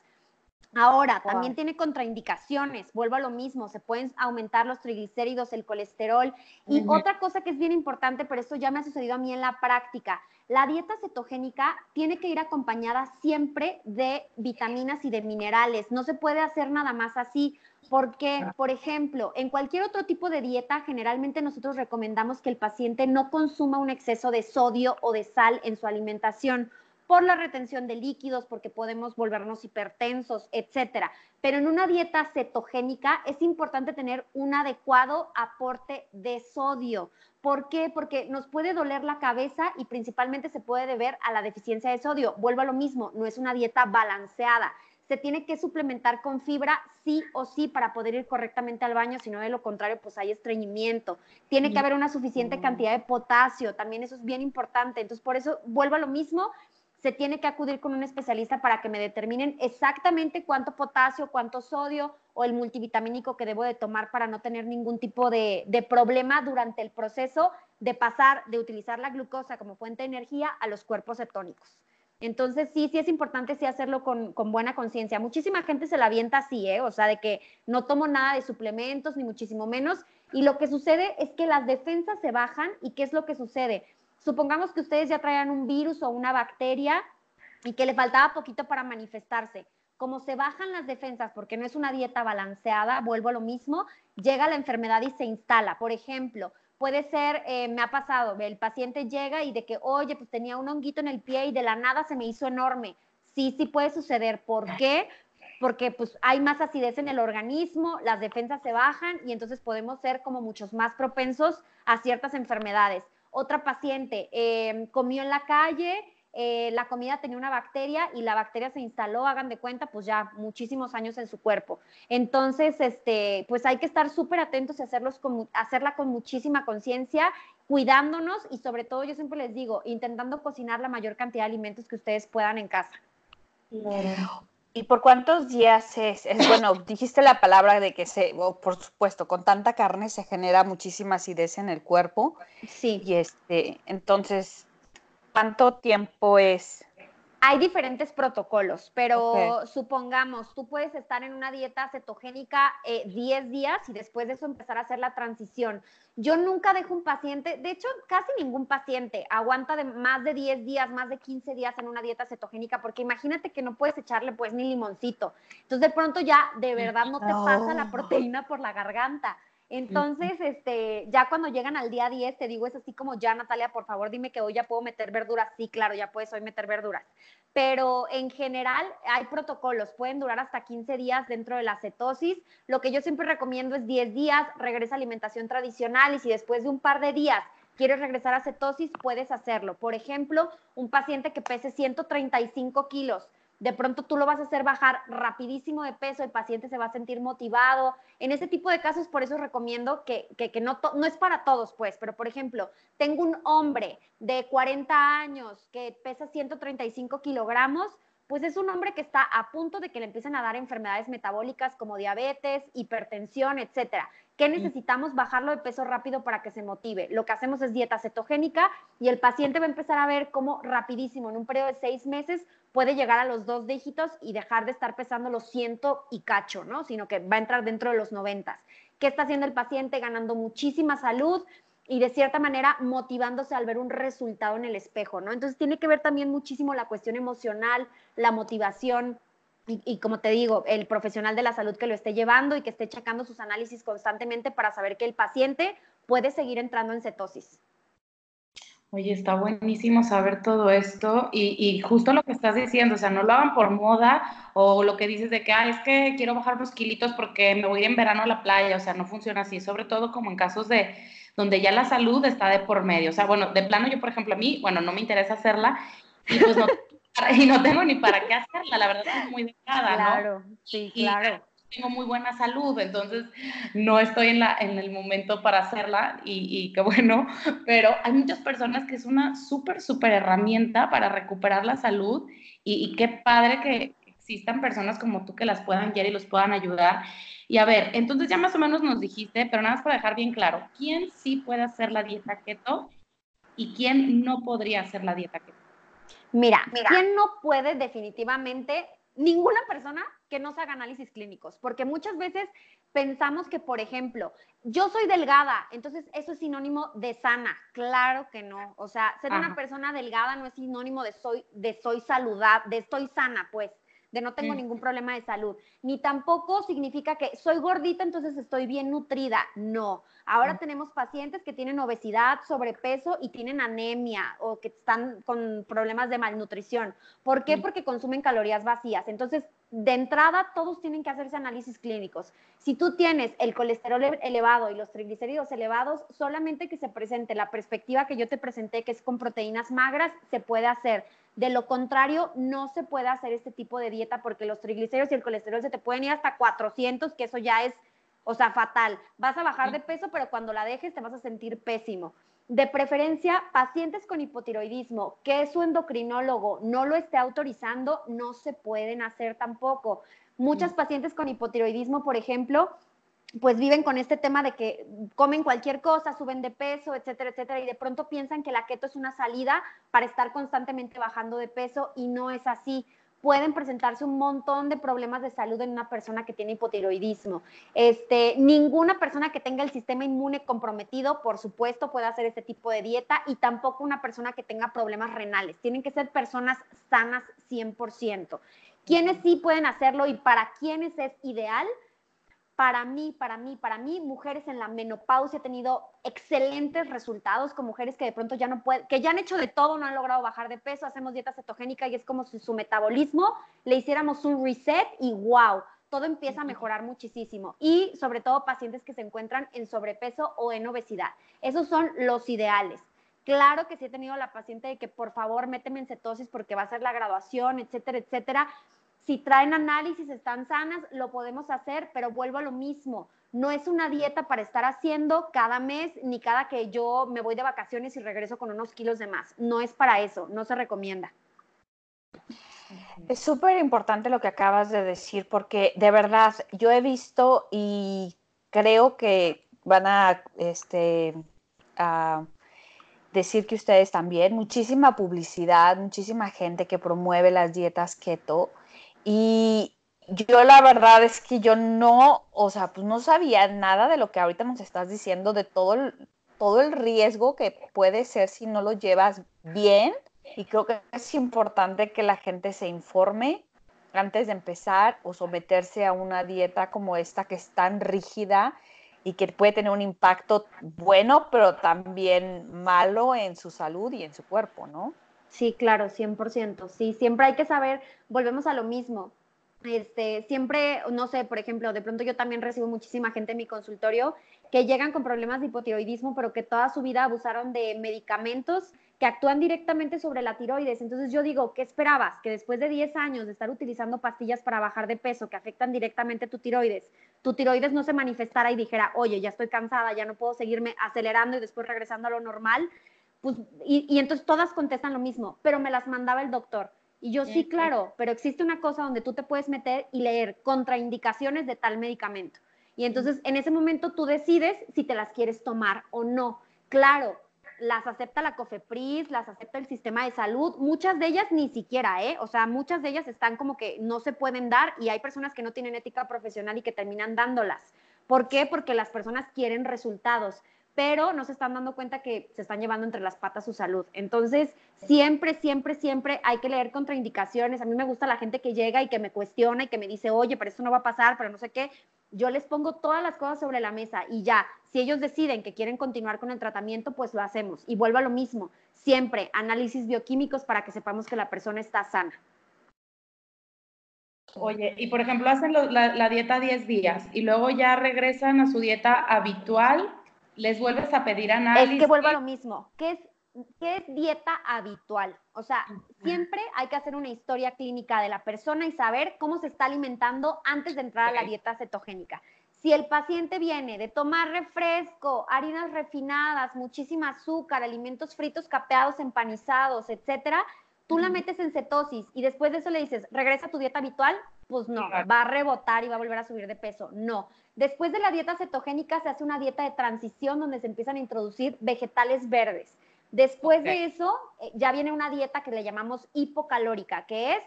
Ahora, Wow. también tiene contraindicaciones, vuelvo a lo mismo, se pueden aumentar los triglicéridos, el colesterol. Y otra cosa que es bien importante, pero esto ya me ha sucedido a mí en la práctica, la dieta cetogénica tiene que ir acompañada siempre de vitaminas y de minerales. No se puede hacer nada más así, porque, por ejemplo, en cualquier otro tipo de dieta, generalmente nosotros recomendamos que el paciente no consuma un exceso de sodio o de sal en su alimentación por la retención de líquidos, porque podemos volvernos hipertensos, etcétera. Pero en una dieta cetogénica es importante tener un adecuado aporte de sodio. ¿Por qué? Porque nos puede doler la cabeza y principalmente se puede deber a la deficiencia de sodio. Vuelvo a lo mismo, no es una dieta balanceada. Se tiene que suplementar con fibra sí o sí para poder ir correctamente al baño, si no de lo contrario, pues hay estreñimiento. Tiene que haber una suficiente cantidad de potasio, también eso es bien importante. Entonces, por eso vuelvo a lo mismo, se tiene que acudir con un especialista para que me determinen exactamente cuánto potasio, cuánto sodio o el multivitamínico que debo de tomar para no tener ningún tipo de, de problema durante el proceso de pasar de utilizar la glucosa como fuente de energía a los cuerpos cetónicos. Entonces, sí, sí es importante sí hacerlo con, con buena conciencia. Muchísima gente se la avienta así, ¿eh? O sea, de que no tomo nada de suplementos, ni muchísimo menos. Y lo que sucede es que las defensas se bajan. ¿Y qué es lo que sucede? Supongamos que ustedes ya traían un virus o una bacteria y que le faltaba poquito para manifestarse. Como se bajan las defensas, porque no es una dieta balanceada, vuelvo a lo mismo, llega la enfermedad y se instala. Por ejemplo, puede ser, eh, me ha pasado, el paciente llega y de que, oye, pues tenía un honguito en el pie y de la nada se me hizo enorme. Sí, sí puede suceder. ¿Por qué? Porque pues hay más acidez en el organismo, las defensas se bajan y entonces podemos ser como muchos más propensos a ciertas enfermedades. Otra paciente eh, comió en la calle, eh, la comida tenía una bacteria y la bacteria se instaló, hagan de cuenta, pues ya muchísimos años en su cuerpo. Entonces, este, pues hay que estar súper atentos y hacerlos hacerla con muchísima conciencia, cuidándonos y sobre todo, yo siempre les digo, intentando cocinar la mayor cantidad de alimentos que ustedes puedan en casa. ¿Y por cuántos días es, Bueno, dijiste la palabra de que se, por supuesto, con tanta carne se genera muchísima acidez en el cuerpo. Sí. Y este, entonces, ¿cuánto tiempo es? Hay diferentes protocolos, pero supongamos, tú puedes estar en una dieta cetogénica 10 eh, días y después de eso empezar a hacer la transición. Yo nunca dejo un paciente, de hecho, casi ningún paciente aguanta de más de 10 días, más de 15 días en una dieta cetogénica, porque imagínate que no puedes echarle pues ni limoncito. Entonces de pronto ya de verdad no te pasa la proteína por la garganta. Entonces, este, ya cuando llegan al día 10, te digo, es así como, ya Natalia, por favor, dime que hoy ya puedo meter verduras. Sí, claro, ya puedes hoy meter verduras. Pero en general hay protocolos, pueden durar hasta 15 días dentro de la cetosis. Lo que yo siempre recomiendo es 10 días, regresa a alimentación tradicional y si después de un par de días quieres regresar a cetosis, puedes hacerlo. Por ejemplo, un paciente que pese 135 kilos, de pronto tú lo vas a hacer bajar rapidísimo de peso, el paciente se va a sentir motivado. En ese tipo de casos, por eso recomiendo que, que, no, no es para todos, pues, pero por ejemplo, tengo un hombre de 40 años que pesa 135 kilogramos, pues es un hombre que está a punto de que le empiecen a dar enfermedades metabólicas como diabetes, hipertensión, etcétera. ¿Qué necesitamos? Bajarlo de peso rápido para que se motive. Lo que hacemos es dieta cetogénica y el paciente va a empezar a ver cómo rapidísimo, en un periodo de seis meses, puede llegar a los dos dígitos y dejar de estar pesando los ciento y cacho, ¿no? Sino que va a entrar dentro de los noventas. ¿Qué está haciendo el paciente? Ganando muchísima salud y de cierta manera motivándose al ver un resultado en el espejo, ¿no? Entonces tiene que ver también muchísimo la cuestión emocional, la motivación, y, como te digo, el profesional de la salud que lo esté llevando y que esté checando sus análisis constantemente para saber que el paciente puede seguir entrando en cetosis. Oye, está buenísimo saber todo esto y, justo lo que estás diciendo, o sea, no lo hagan por moda o lo que dices de que, ah, es que quiero bajar unos kilitos porque me voy a ir en verano a la playa, o sea, no funciona así, sobre todo como en casos de donde ya la salud está de por medio, o sea, bueno, de plano yo, por ejemplo, a mí, bueno, no me interesa hacerla y pues no, y no tengo ni para qué hacerla, la verdad es muy delgada, ¿no? Claro, sí, claro tengo muy buena salud, entonces no estoy en, la, en el momento para hacerla y, y qué bueno, pero hay muchas personas que es una súper, súper herramienta para recuperar la salud y, y, qué padre que existan personas como tú que las puedan guiar y los puedan ayudar. Y a ver, entonces ya más o menos nos dijiste, pero nada más para dejar bien claro, ¿quién sí puede hacer la dieta keto y quién no podría hacer la dieta keto? Mira, Mira. ¿quién no puede definitivamente? Ninguna persona que no se haga análisis clínicos, porque muchas veces pensamos que, por ejemplo, yo soy delgada, entonces eso es sinónimo de sana. Claro que no. O sea, ser una persona delgada no es sinónimo de soy, de soy saludable, de estoy sana, pues de no tengo ningún problema de salud, ni tampoco significa que soy gordita, entonces estoy bien nutrida. No. Ahora tenemos pacientes que tienen obesidad, sobrepeso y tienen anemia o que están con problemas de malnutrición. ¿Por qué? Porque consumen calorías vacías. Entonces, de entrada, todos tienen que hacerse análisis clínicos. Si tú tienes el colesterol elevado y los triglicéridos elevados, solamente que se presente la perspectiva que yo te presenté, que es con proteínas magras, se puede hacer de lo contrario, no se puede hacer este tipo de dieta porque los triglicéridos y el colesterol se te pueden ir hasta 400, que eso ya es, o sea, fatal. Vas a bajar de peso, pero cuando la dejes te vas a sentir pésimo. De preferencia, pacientes con hipotiroidismo, que su endocrinólogo no lo esté autorizando, no se pueden hacer tampoco. Muchas pacientes con hipotiroidismo, por ejemplo, pues viven con este tema de que comen cualquier cosa, suben de peso, etcétera, etcétera, y de pronto piensan que la keto es una salida para estar constantemente bajando de peso y no es así. Pueden presentarse un montón de problemas de salud en una persona que tiene hipotiroidismo. Este, ninguna persona que tenga el sistema inmune comprometido, por supuesto, puede hacer este tipo de dieta y tampoco una persona que tenga problemas renales. Tienen que ser personas sanas 100%. ¿Quiénes sí pueden hacerlo y para quiénes es ideal? Para mí, para mí, para mí, mujeres en la menopausia he tenido excelentes resultados con mujeres que de pronto ya no pueden, que ya han hecho de todo, no han logrado bajar de peso, hacemos dieta cetogénica y es como si su metabolismo le hiciéramos un reset y wow, todo empieza a mejorar muchísimo. Y sobre todo pacientes que se encuentran en sobrepeso o en obesidad. Esos son los ideales. Claro que sí he tenido la paciente de que por favor méteme en cetosis porque va a ser la graduación, etcétera, etcétera. Si traen análisis, están sanas, lo podemos hacer, pero vuelvo a lo mismo. No es una dieta para estar haciendo cada mes ni cada que yo me voy de vacaciones y regreso con unos kilos de más. No es para eso, no se recomienda. Es súper importante lo que acabas de decir porque de verdad yo he visto y creo que van a, este, a decir que ustedes también, muchísima publicidad, muchísima gente que promueve las dietas keto y yo la verdad es que yo no, o sea, pues no sabía nada de lo que ahorita nos estás diciendo, de todo el, todo el riesgo que puede ser si no lo llevas bien y creo que es importante que la gente se informe antes de empezar o someterse a una dieta como esta que es tan rígida y que puede tener un impacto bueno, pero también malo en su salud y en su cuerpo, ¿no? Sí, claro, 100%. Sí, siempre hay que saber, volvemos a lo mismo. Este, siempre, no sé, por ejemplo, de pronto yo también recibo muchísima gente en mi consultorio que llegan con problemas de hipotiroidismo, pero que toda su vida abusaron de medicamentos que actúan directamente sobre la tiroides. Entonces yo digo, ¿qué esperabas? Que después de 10 años de estar utilizando pastillas para bajar de peso que afectan directamente tu tiroides, tu tiroides no se manifestara y dijera, oye, ya estoy cansada, ya no puedo seguirme acelerando y después regresando a lo normal. Pues, y, y entonces todas contestan lo mismo, pero me las mandaba el doctor. Y yo sí, claro, pero existe una cosa donde tú te puedes meter y leer contraindicaciones de tal medicamento. Y entonces en ese momento tú decides si te las quieres tomar o no. Claro, las acepta la COFEPRIS, las acepta el sistema de salud, muchas de ellas ni siquiera, ¿eh? O sea, muchas de ellas están como que no se pueden dar y hay personas que no tienen ética profesional y que terminan dándolas. ¿Por qué? Porque las personas quieren resultados, pero no se están dando cuenta que se están llevando entre las patas su salud. Entonces, siempre, siempre, siempre hay que leer contraindicaciones. A mí me gusta la gente que llega y que me cuestiona y que me dice, oye, pero esto no va a pasar, pero no sé qué yo les pongo todas las cosas sobre la mesa y ya, si ellos deciden que quieren continuar con el tratamiento, pues lo hacemos. Y vuelvo a lo mismo, siempre análisis bioquímicos para que sepamos que la persona está sana. Oye, y por ejemplo, hacen la, dieta 10 días y luego ya regresan a su dieta habitual, les vuelves a pedir análisis. Es que vuelvo a lo mismo. ¿Qué es ¿qué es dieta habitual? O sea, siempre hay que hacer una historia clínica de la persona y saber cómo se está alimentando antes de entrar a la dieta cetogénica. Si el paciente viene de tomar refresco, harinas refinadas, muchísima azúcar, alimentos fritos, capeados, empanizados, etcétera, tú la metes en cetosis y después de eso le dices, regresa a tu dieta habitual, pues no, va a rebotar y va a volver a subir de peso. No. Después de la dieta cetogénica se hace una dieta de transición donde se empiezan a introducir vegetales verdes. Después de eso, eh, ya viene una dieta que le llamamos hipocalórica, que es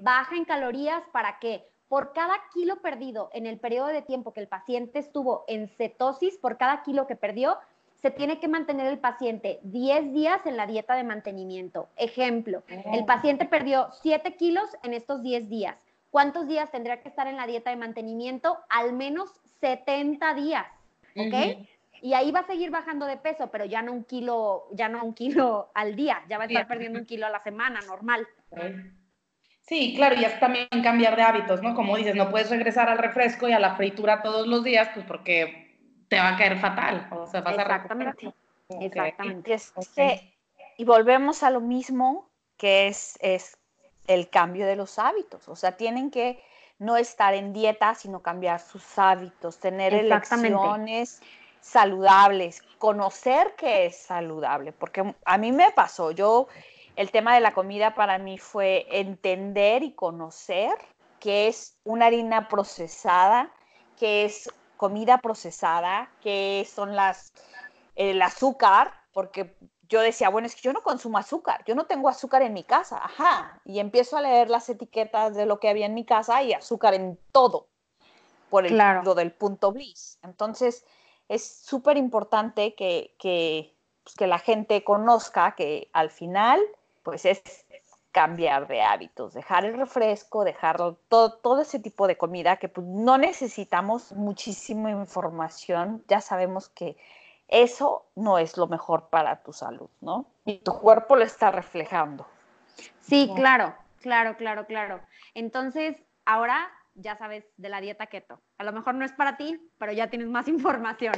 baja en calorías para que por cada kilo perdido en el periodo de tiempo que el paciente estuvo en cetosis, por cada kilo que perdió, se tiene que mantener el paciente 10 días en la dieta de mantenimiento. Ejemplo, el oh. paciente perdió 7 kilos en estos 10 días. ¿Cuántos días tendría que estar en la dieta de mantenimiento? Al menos 70 días. ¿Ok? y ahí va a seguir bajando de peso, pero ya no un kilo, ya no un kilo al día, ya va a estar perdiendo un kilo a la semana, normal. Sí, claro, y es también cambiar de hábitos, ¿no? Como dices, no puedes regresar al refresco y a la fritura todos los días, pues porque te va a caer fatal, o sea, vas Exactamente. a Exactamente. Exactamente. Y volvemos a lo mismo que es, es el cambio de los hábitos, o sea, tienen que no estar en dieta, sino cambiar sus hábitos, tener elecciones saludables, conocer que es saludable, porque a mí me pasó, yo, el tema de la comida para mí fue entender y conocer que es una harina procesada, que es comida procesada, que son las, el azúcar, porque yo decía, bueno, es que yo no consumo azúcar, yo no tengo azúcar en mi casa, ajá, y empiezo a leer las etiquetas de lo que había en mi casa y azúcar en todo, por el lo del punto bliss. Entonces, es súper importante que, pues, que, la gente conozca que al final, pues es cambiar de hábitos, dejar el refresco, dejar todo, todo ese tipo de comida que pues, no necesitamos muchísima información, ya sabemos que eso no es lo mejor para tu salud, ¿no? Y tu cuerpo lo está reflejando. Sí, claro, claro, claro, claro. Entonces, ahora ya sabes de la dieta keto. A lo mejor no es para ti, pero ya tienes más información.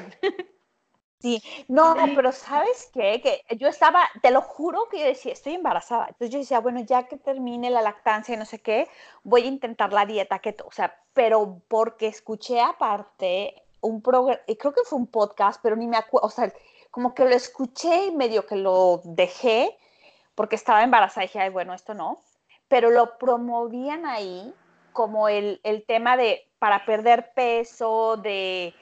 Sí, no, pero ¿sabes qué? Que yo estaba, te lo juro que yo decía, estoy embarazada. Entonces yo decía, bueno, ya que termine la lactancia y no sé qué, voy a intentar la dieta keto. O sea, pero porque escuché aparte un programa, creo que fue un podcast, pero ni me acuerdo, o sea, como que lo escuché y medio que lo dejé porque estaba embarazada y dije, ay, bueno, esto no. Pero lo promovían ahí como el, el tema de para perder peso, de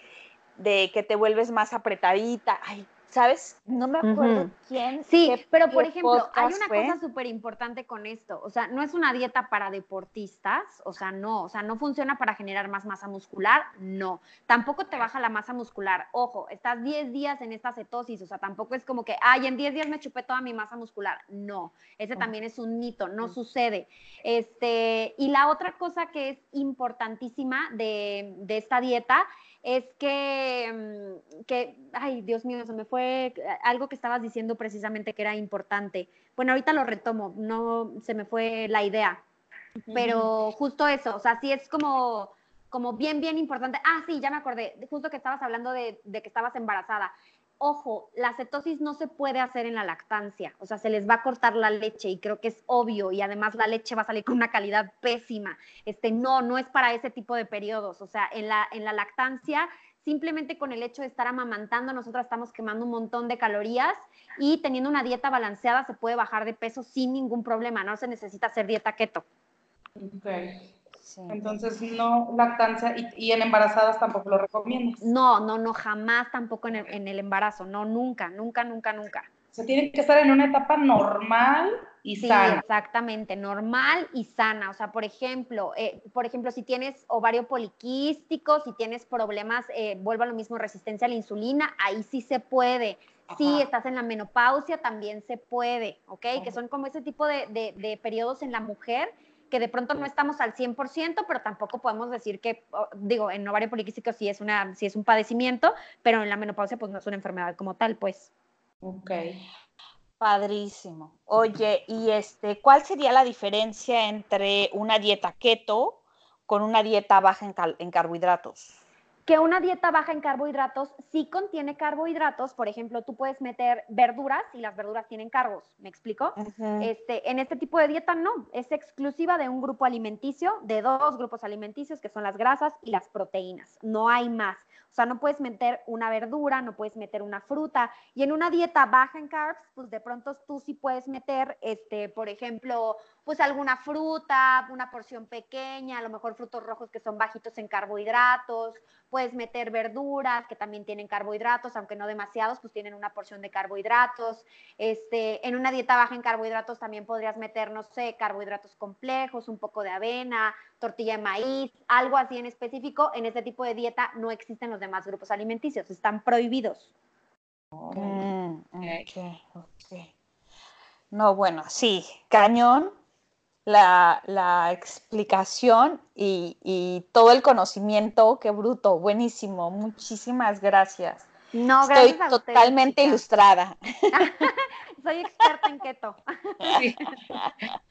de que te vuelves más apretadita. Ay, ¿sabes? No me acuerdo quién. Sí, pero por ejemplo, hay una cosa súper importante con esto. O sea, no es una dieta para deportistas, o sea, no, o sea, no funciona para generar más masa muscular, no. Tampoco te baja la masa muscular. Ojo, estás 10 días en esta cetosis, o sea, tampoco es como que, ay, en 10 días me chupé toda mi masa muscular. No, ese también es un mito, no sucede. Este, y la otra cosa que es importantísima de, de esta dieta es que, mm, que, ay, Dios mío, se me fue algo que estabas diciendo precisamente que era importante. Bueno, ahorita lo retomo, no se me fue la idea, pero justo eso, o sea, sí es como, como bien, bien importante. Ah, sí, ya me acordé, justo que estabas hablando de, de que estabas embarazada ojo, la cetosis no se puede hacer en la lactancia, o sea, se les va a cortar la leche y creo que es obvio y además la leche va a salir con una calidad pésima. Este, no, no es para ese tipo de periodos, o sea, en la, en la lactancia simplemente con el hecho de estar amamantando, nosotros estamos quemando un montón de calorías y teniendo una dieta balanceada se puede bajar de peso sin ningún problema, no se necesita hacer dieta keto. Okay. Entonces, no lactancia y, en embarazadas tampoco lo recomiendas. No, no, no, jamás tampoco en el, embarazo, no, nunca, nunca, nunca, nunca. O sea, tiene que estar en una etapa normal y sí, sana. Exactamente, normal y sana. O sea, por ejemplo, eh, por ejemplo, si tienes ovario poliquístico, si tienes problemas, eh, vuelvo a lo mismo, resistencia a la insulina, ahí sí se puede. Si estás en la menopausia, también se puede, ¿ok? Que son como ese tipo de, de periodos en la mujer que de pronto no estamos al 100%, pero tampoco podemos decir que, digo, en ovario poliquístico sí es, una, sí es un padecimiento, pero en la menopausia pues no es una enfermedad como tal, pues. Ok. Padrísimo. Oye, y este, ¿cuál sería la diferencia entre una dieta keto con una dieta baja en, en carbohidratos? Que una dieta baja en carbohidratos sí contiene carbohidratos, por ejemplo, tú puedes meter verduras y las verduras tienen carbos, ¿me explico? este, en este tipo de dieta no, es exclusiva de un grupo alimenticio, de dos grupos alimenticios que son las grasas y las proteínas, no hay más. O sea, no puedes meter una verdura, no puedes meter una fruta. Y en una dieta baja en carbs, pues de pronto tú sí puedes meter, este, por ejemplo, pues alguna fruta, una porción pequeña, a lo mejor frutos rojos que son bajitos en carbohidratos, puedes meter verduras que también tienen carbohidratos, aunque no demasiados, pues tienen una porción de carbohidratos. Este, en una dieta baja en carbohidratos también podrías meter, no sé, carbohidratos complejos, un poco de avena, tortilla de maíz, algo así en específico. En este tipo de dieta no existen los demás grupos alimenticios, están prohibidos. Mm, no, bueno, sí, cañón, la, explicación y, todo el conocimiento. Qué bruto, buenísimo. Muchísimas gracias. No, gracias Estoy totalmente ilustrada. Soy experta en keto.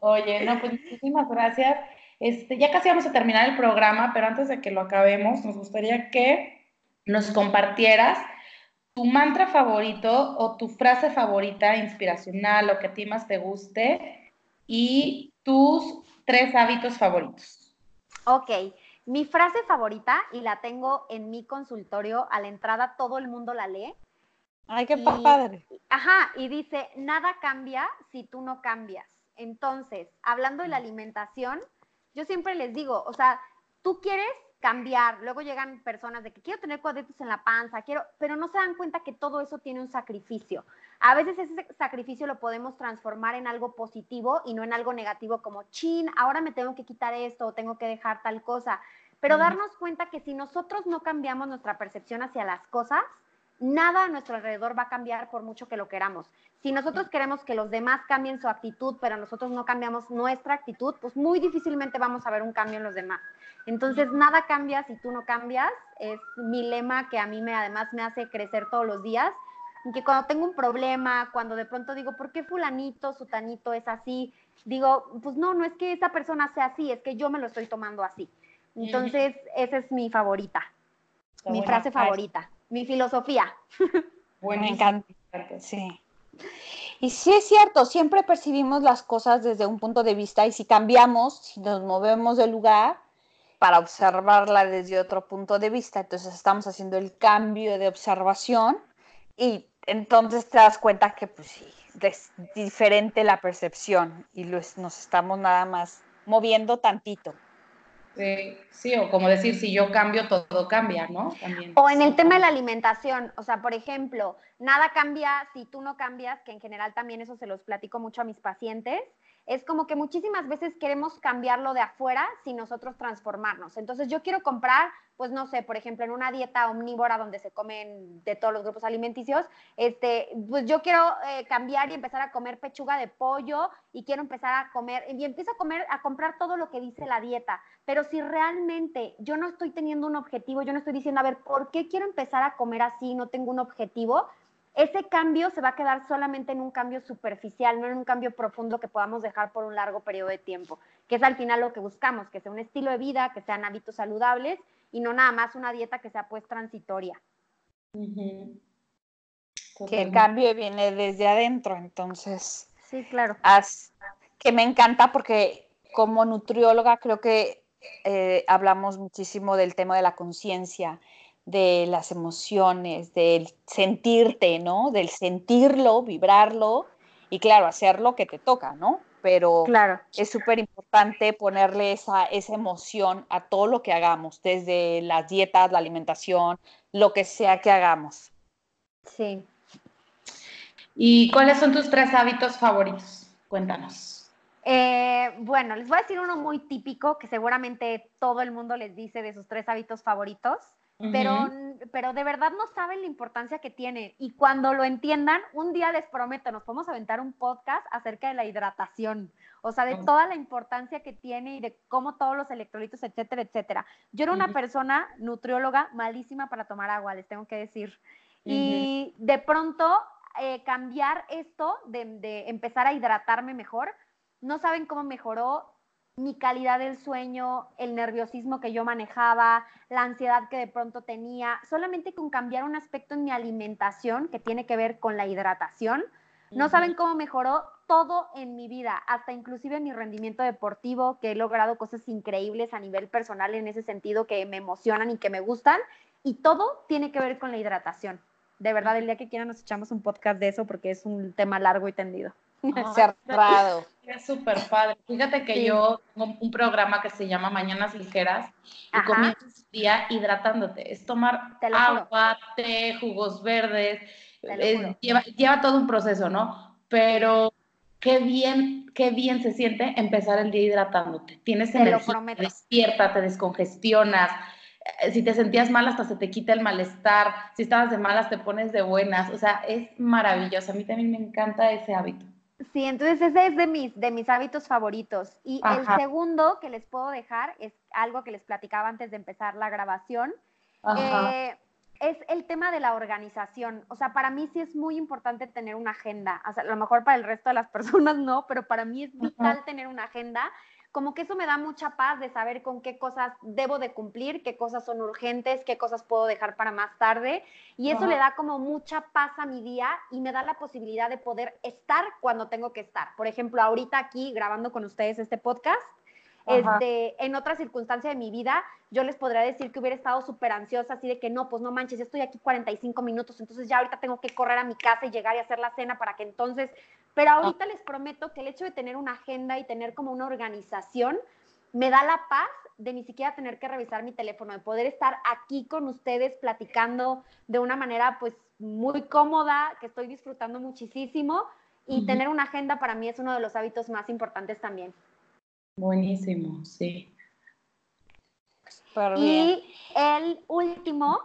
Oye, no, pues muchísimas gracias. Este, ya casi vamos a terminar el programa, pero antes de que lo acabemos, nos gustaría que nos compartieras tu mantra favorito o tu frase favorita inspiracional o que a ti más te guste y tus tres hábitos favoritos. Ok, mi frase favorita, y la tengo en mi consultorio, a la entrada todo el mundo la lee. Ay, qué padre. Ajá, y dice, nada cambia si tú no cambias. Entonces, hablando de la alimentación, yo siempre les digo, o sea, tú quieres cambiar. Luego llegan personas de que quiero tener cuadritos en la panza, quiero, pero no se dan cuenta que todo eso tiene un sacrificio. A veces ese sacrificio lo podemos transformar en algo positivo y no en algo negativo como, chin, ahora me tengo que quitar esto o tengo que dejar tal cosa. Pero darnos cuenta que si nosotros no cambiamos nuestra percepción hacia las cosas, nada a nuestro alrededor va a cambiar por mucho que lo queramos. Si nosotros queremos que los demás cambien su actitud, pero nosotros no cambiamos nuestra actitud, pues muy difícilmente vamos a ver un cambio en los demás. Entonces, nada cambia si tú no cambias. Es mi lema que a mí me, además me hace crecer todos los días. Que cuando tengo un problema, cuando de pronto digo, ¿por qué fulanito, sutanito es así? Digo, pues no, no es que esa persona sea así, es que yo me lo estoy tomando así. Entonces, esa es mi favorita, mi frase favorita. mi filosofía. Bueno, me encanta. Sí. Y sí es cierto, siempre percibimos las cosas desde un punto de vista y si cambiamos, si nos movemos del lugar para observarla desde otro punto de vista, entonces estamos haciendo el cambio de observación y entonces te das cuenta que pues sí, es diferente la percepción y nos estamos nada más moviendo tantito. Sí, sí, o como decir, si yo cambio, todo cambia, ¿no? O en el tema de la alimentación, o sea, por ejemplo, nada cambia si tú no cambias, que en general también eso se los platico mucho a mis pacientes es como que muchísimas veces queremos cambiarlo de afuera sin nosotros transformarnos. Entonces yo quiero comprar, pues no sé, por ejemplo, en una dieta omnívora donde se comen de todos los grupos alimenticios, este, pues yo quiero eh, cambiar y empezar a comer pechuga de pollo y quiero empezar a comer, y empiezo a comer, a comprar todo lo que dice la dieta. Pero si realmente yo no estoy teniendo un objetivo, yo no estoy diciendo, a ver, ¿por qué quiero empezar a comer así? No tengo un objetivo ese cambio se va a quedar solamente en un cambio superficial, no en un cambio profundo que podamos dejar por un largo periodo de tiempo, que es al final lo que buscamos, que sea un estilo de vida, que sean hábitos saludables y no nada más una dieta que sea pues transitoria. Que el cambio viene desde adentro, entonces. Sí, claro. que me encanta porque como nutrióloga creo que eh, hablamos muchísimo del tema de la conciencia de las emociones, del sentirte, ¿no? Del sentirlo, vibrarlo y claro, hacer lo que te toca, ¿no? Pero claro. es súper importante ponerle esa, esa emoción a todo lo que hagamos, desde las dietas, la alimentación, lo que sea que hagamos. Sí. ¿Y cuáles son tus tres hábitos favoritos? Cuéntanos. Eh, bueno, les voy a decir uno muy típico que seguramente todo el mundo les dice de sus tres hábitos favoritos pero, pero de verdad no saben la importancia que tiene. Y cuando lo entiendan, un día les prometo, nos podemos aventar un podcast acerca de la hidratación, o sea, de toda la importancia que tiene y de cómo todos los electrolitos, etcétera, etcétera. Yo era una persona nutrióloga malísima para tomar agua, les tengo que decir. Y de pronto eh, cambiar esto de, de empezar a hidratarme mejor, no saben cómo mejoró mi calidad del sueño, el nerviosismo que yo manejaba, la ansiedad que de pronto tenía, solamente con cambiar un aspecto en mi alimentación que tiene que ver con la hidratación, no saben cómo mejoró todo en mi vida, hasta inclusive mi rendimiento deportivo, que he logrado cosas increíbles a nivel personal en ese sentido que me emocionan y que me gustan, y todo tiene que ver con la hidratación. De verdad, el día que quieran nos echamos un podcast de eso porque es un tema largo y tendido. cerrado. Es súper padre. Fíjate que yo tengo un programa que se llama Mañanas Ligeras y comienzas el día hidratándote. Es tomar agua, té, jugos verdes. lleva, todo un proceso, ¿no? Pero qué bien, qué bien se siente empezar el día hidratándote. Tienes energía, te despierta, te descongestionas. Eh, si te sentías mal, hasta se te quita el malestar. Si estabas de malas, te pones de buenas. O sea, es maravilloso. A mí también me encanta ese hábito. Sí, entonces ese es de mis, de mis hábitos favoritos. Y el segundo que les puedo dejar es algo que les platicaba antes de empezar la grabación. Eh, es el tema de la organización. O sea, para mí sí es muy importante tener una agenda. O sea, a lo mejor para el resto de las personas no, pero para mí es vital tener una agenda como que eso me da mucha paz de saber con qué cosas debo de cumplir, qué cosas son urgentes, qué cosas puedo dejar para más tarde. Y eso le da como mucha paz a mi día y me da la posibilidad de poder estar cuando tengo que estar. Por ejemplo, ahorita aquí grabando con ustedes este podcast, este, en otra circunstancia de mi vida, yo les podría decir que hubiera estado súper ansiosa, así de que no, pues no manches, estoy aquí 45 minutos, entonces ya ahorita tengo que correr a mi casa y llegar y hacer la cena para que entonces pero ah. ahorita les prometo que el hecho de tener una agenda y tener como una organización me da la paz de ni siquiera tener que revisar mi teléfono, de poder estar aquí con ustedes platicando de una manera pues muy cómoda, que estoy disfrutando muchísimo y tener una agenda para mí es uno de los hábitos más importantes también. Buenísimo, sí. y el último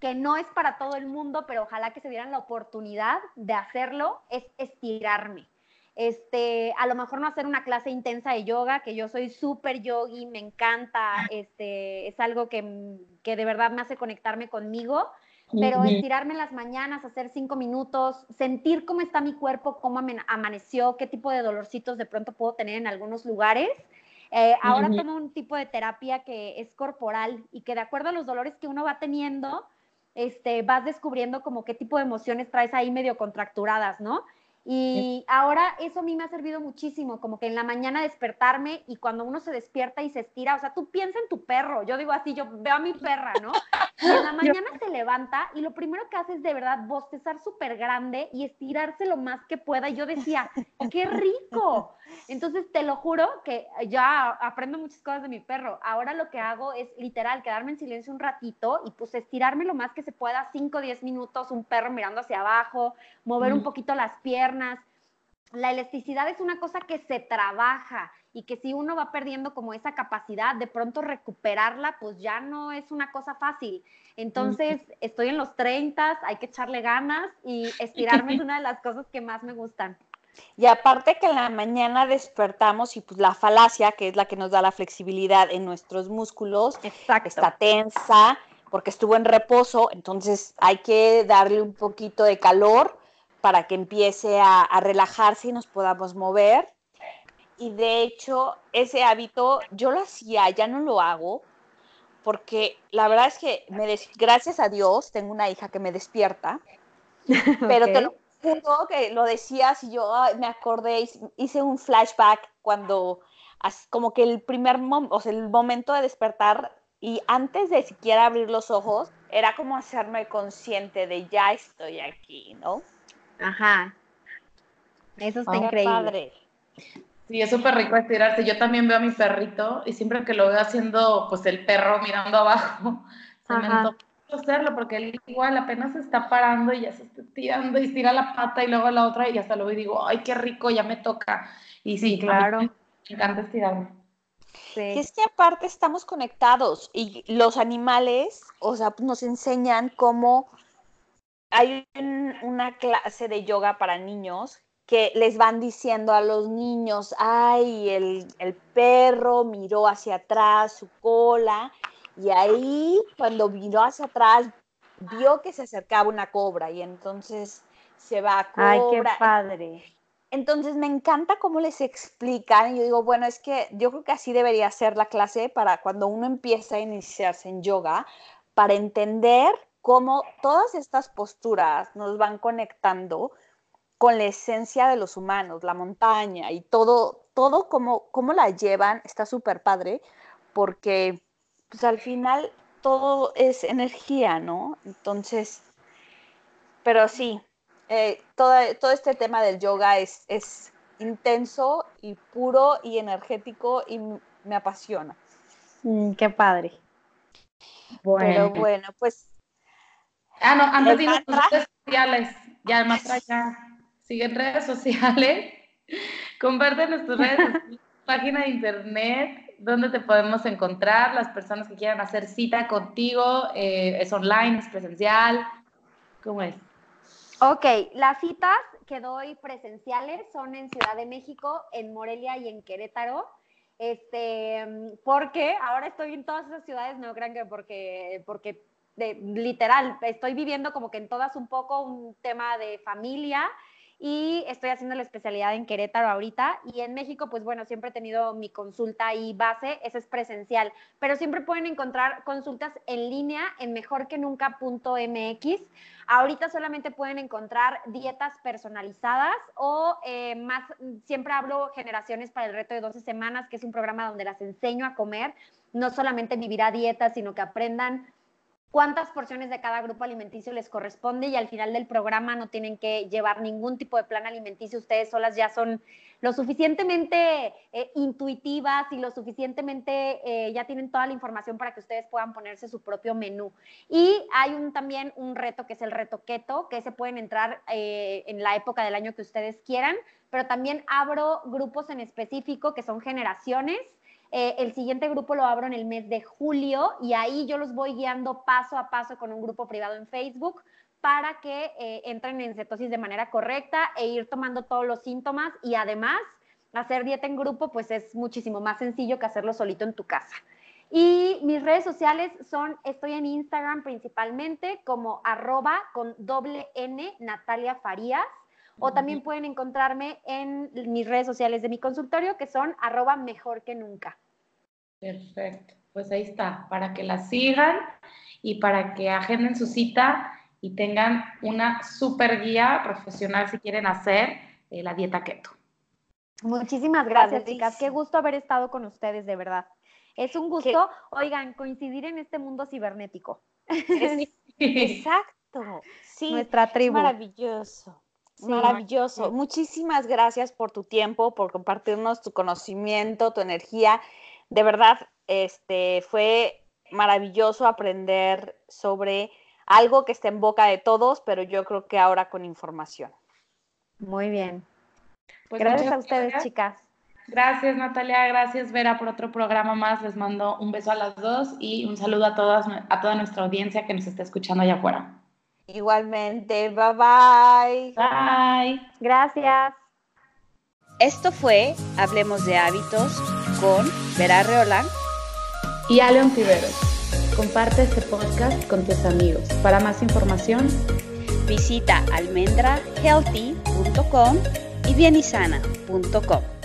que no es para todo el mundo, pero ojalá que se dieran la oportunidad de hacerlo, es estirarme. Este, a lo mejor no hacer una clase intensa de yoga, que yo soy súper yogi, me encanta, este, es algo que, de verdad me hace conectarme conmigo, pero estirarme en las mañanas, hacer cinco minutos, sentir cómo está mi cuerpo, cómo amaneció, qué tipo de dolorcitos de pronto puedo tener en algunos lugares. Eh, ahora tomo un tipo de terapia que es corporal y que de acuerdo a los dolores que uno va teniendo, este, vas descubriendo como qué tipo de emociones traes ahí medio contracturadas, ¿no? Y ahora eso a mí me ha servido muchísimo, como que en la mañana despertarme y cuando uno se despierta y se estira, o sea, tú piensa en tu perro, yo digo así, yo veo a mi perra, ¿no? Y en la mañana se levanta y lo primero que hace es de verdad bostezar súper grande y estirarse lo más que pueda. Y yo decía, qué rico. Entonces te lo juro que ya aprendo muchas cosas de mi perro. Ahora lo que hago es literal quedarme en silencio un ratito y pues estirarme lo más que se pueda, 5 o 10 minutos, un perro mirando hacia abajo, mover un poquito las piernas. La elasticidad es una cosa que se trabaja y que si uno va perdiendo como esa capacidad, de pronto recuperarla, pues ya no es una cosa fácil. Entonces, estoy en los 30, hay que echarle ganas y estirarme es una de las cosas que más me gustan. Y aparte que en la mañana despertamos y pues la falacia, que es la que nos da la flexibilidad en nuestros músculos, está tensa porque estuvo en reposo, entonces hay que darle un poquito de calor para que empiece a, relajarse y nos podamos mover. Y de hecho, ese hábito yo lo hacía, ya no lo hago, porque la verdad es que me gracias a Dios tengo una hija que me despierta, pero te lo juro que lo decías y yo me acordé, hice un flashback cuando, como que el primer momento, o sea, el momento de despertar y antes de siquiera abrir los ojos, era como hacerme consciente de ya estoy aquí, ¿no? Ajá. Eso está increíble. Padre. Sí, es súper rico estirarse. Yo también veo a mi perrito y siempre que lo veo haciendo, pues el perro mirando abajo, se me antoja hacerlo porque él igual apenas se está parando y ya se está estirando y estira la pata y luego la otra y hasta luego digo, ay, qué rico, ya me toca. Y sí, claro. Me encanta estirarme. Sí. es que aparte estamos conectados y los animales, o sea, nos enseñan cómo hay una clase de yoga para niños que les van diciendo a los niños, ay, el, el, perro miró hacia atrás su cola y ahí cuando miró hacia atrás vio que se acercaba una cobra y entonces se va a cobra. Ay, qué padre. Entonces me encanta cómo les explican. Y yo digo, bueno, es que yo creo que así debería ser la clase para cuando uno empieza a iniciarse en yoga, para entender cómo todas estas posturas nos van conectando con la esencia de los humanos, la montaña y todo, todo como, cómo la llevan, está súper padre, porque pues al final todo es energía, ¿no? Entonces, pero sí, eh, todo, todo, este tema del yoga es, es intenso y puro y energético y me apasiona. Mm, qué padre. Bueno. Pero bueno, pues Ah, no, antes de tus redes sociales, ya además ya siguen redes sociales, compártenos tus redes, página de internet, dónde te podemos encontrar, las personas que quieran hacer cita contigo, eh, es online, es presencial, ¿cómo es? Ok, las citas que doy presenciales son en Ciudad de México, en Morelia y en Querétaro. Este, porque ahora estoy en todas esas ciudades, no crean que porque, porque literal, estoy viviendo como que en todas un poco un tema de familia y estoy haciendo la especialidad en Querétaro ahorita y en México, pues bueno, siempre he tenido mi consulta y base, esa es presencial, pero siempre pueden encontrar consultas en línea en mejorquenunca.mx. Ahorita solamente pueden encontrar dietas personalizadas o eh, más, siempre hablo generaciones para el reto de 12 semanas, que es un programa donde las enseño a comer, no solamente vivir a dieta, sino que aprendan cuántas porciones de cada grupo alimenticio les corresponde y al final del programa no tienen que llevar ningún tipo de plan alimenticio, ustedes solas ya son lo suficientemente eh, intuitivas y lo suficientemente eh, ya tienen toda la información para que ustedes puedan ponerse su propio menú. Y hay un, también un reto que es el reto keto, que se pueden entrar eh, en la época del año que ustedes quieran, pero también abro grupos en específico que son generaciones eh, el siguiente grupo lo abro en el mes de julio y ahí yo los voy guiando paso a paso con un grupo privado en Facebook para que eh, entren en cetosis de manera correcta e ir tomando todos los síntomas y además hacer dieta en grupo pues es muchísimo más sencillo que hacerlo solito en tu casa. Y mis redes sociales son, estoy en Instagram principalmente como arroba con doble N Natalia Farías o también pueden encontrarme en mis redes sociales de mi consultorio, que son arroba mejor que nunca. Perfecto. Pues ahí está, para que la sigan y para que agenden su cita y tengan una super guía profesional si quieren hacer eh, la dieta keto. Muchísimas gracias, chicas. Qué gusto haber estado con ustedes, de verdad. Es un gusto, oigan, coincidir en este mundo cibernético. Exacto. Sí, Nuestra tribu. Maravilloso. Maravilloso. Muchísimas gracias por tu tiempo, por compartirnos tu conocimiento, tu energía. De verdad, este fue maravilloso aprender sobre algo que está en boca de todos, pero yo creo que ahora con información. Muy bien. Pues gracias a ustedes, chicas. Gracias, Natalia. Gracias, Vera, por otro programa más. Les mando un beso a las dos y un saludo a, todas, a toda nuestra audiencia que nos está escuchando allá afuera. Igualmente, bye bye. Bye. Gracias. Esto fue Hablemos de Hábitos con Vera Reolán y Aleon Tiveros. Comparte este podcast con tus amigos. Para más información, visita almendrahealthy.com y bienisana.com.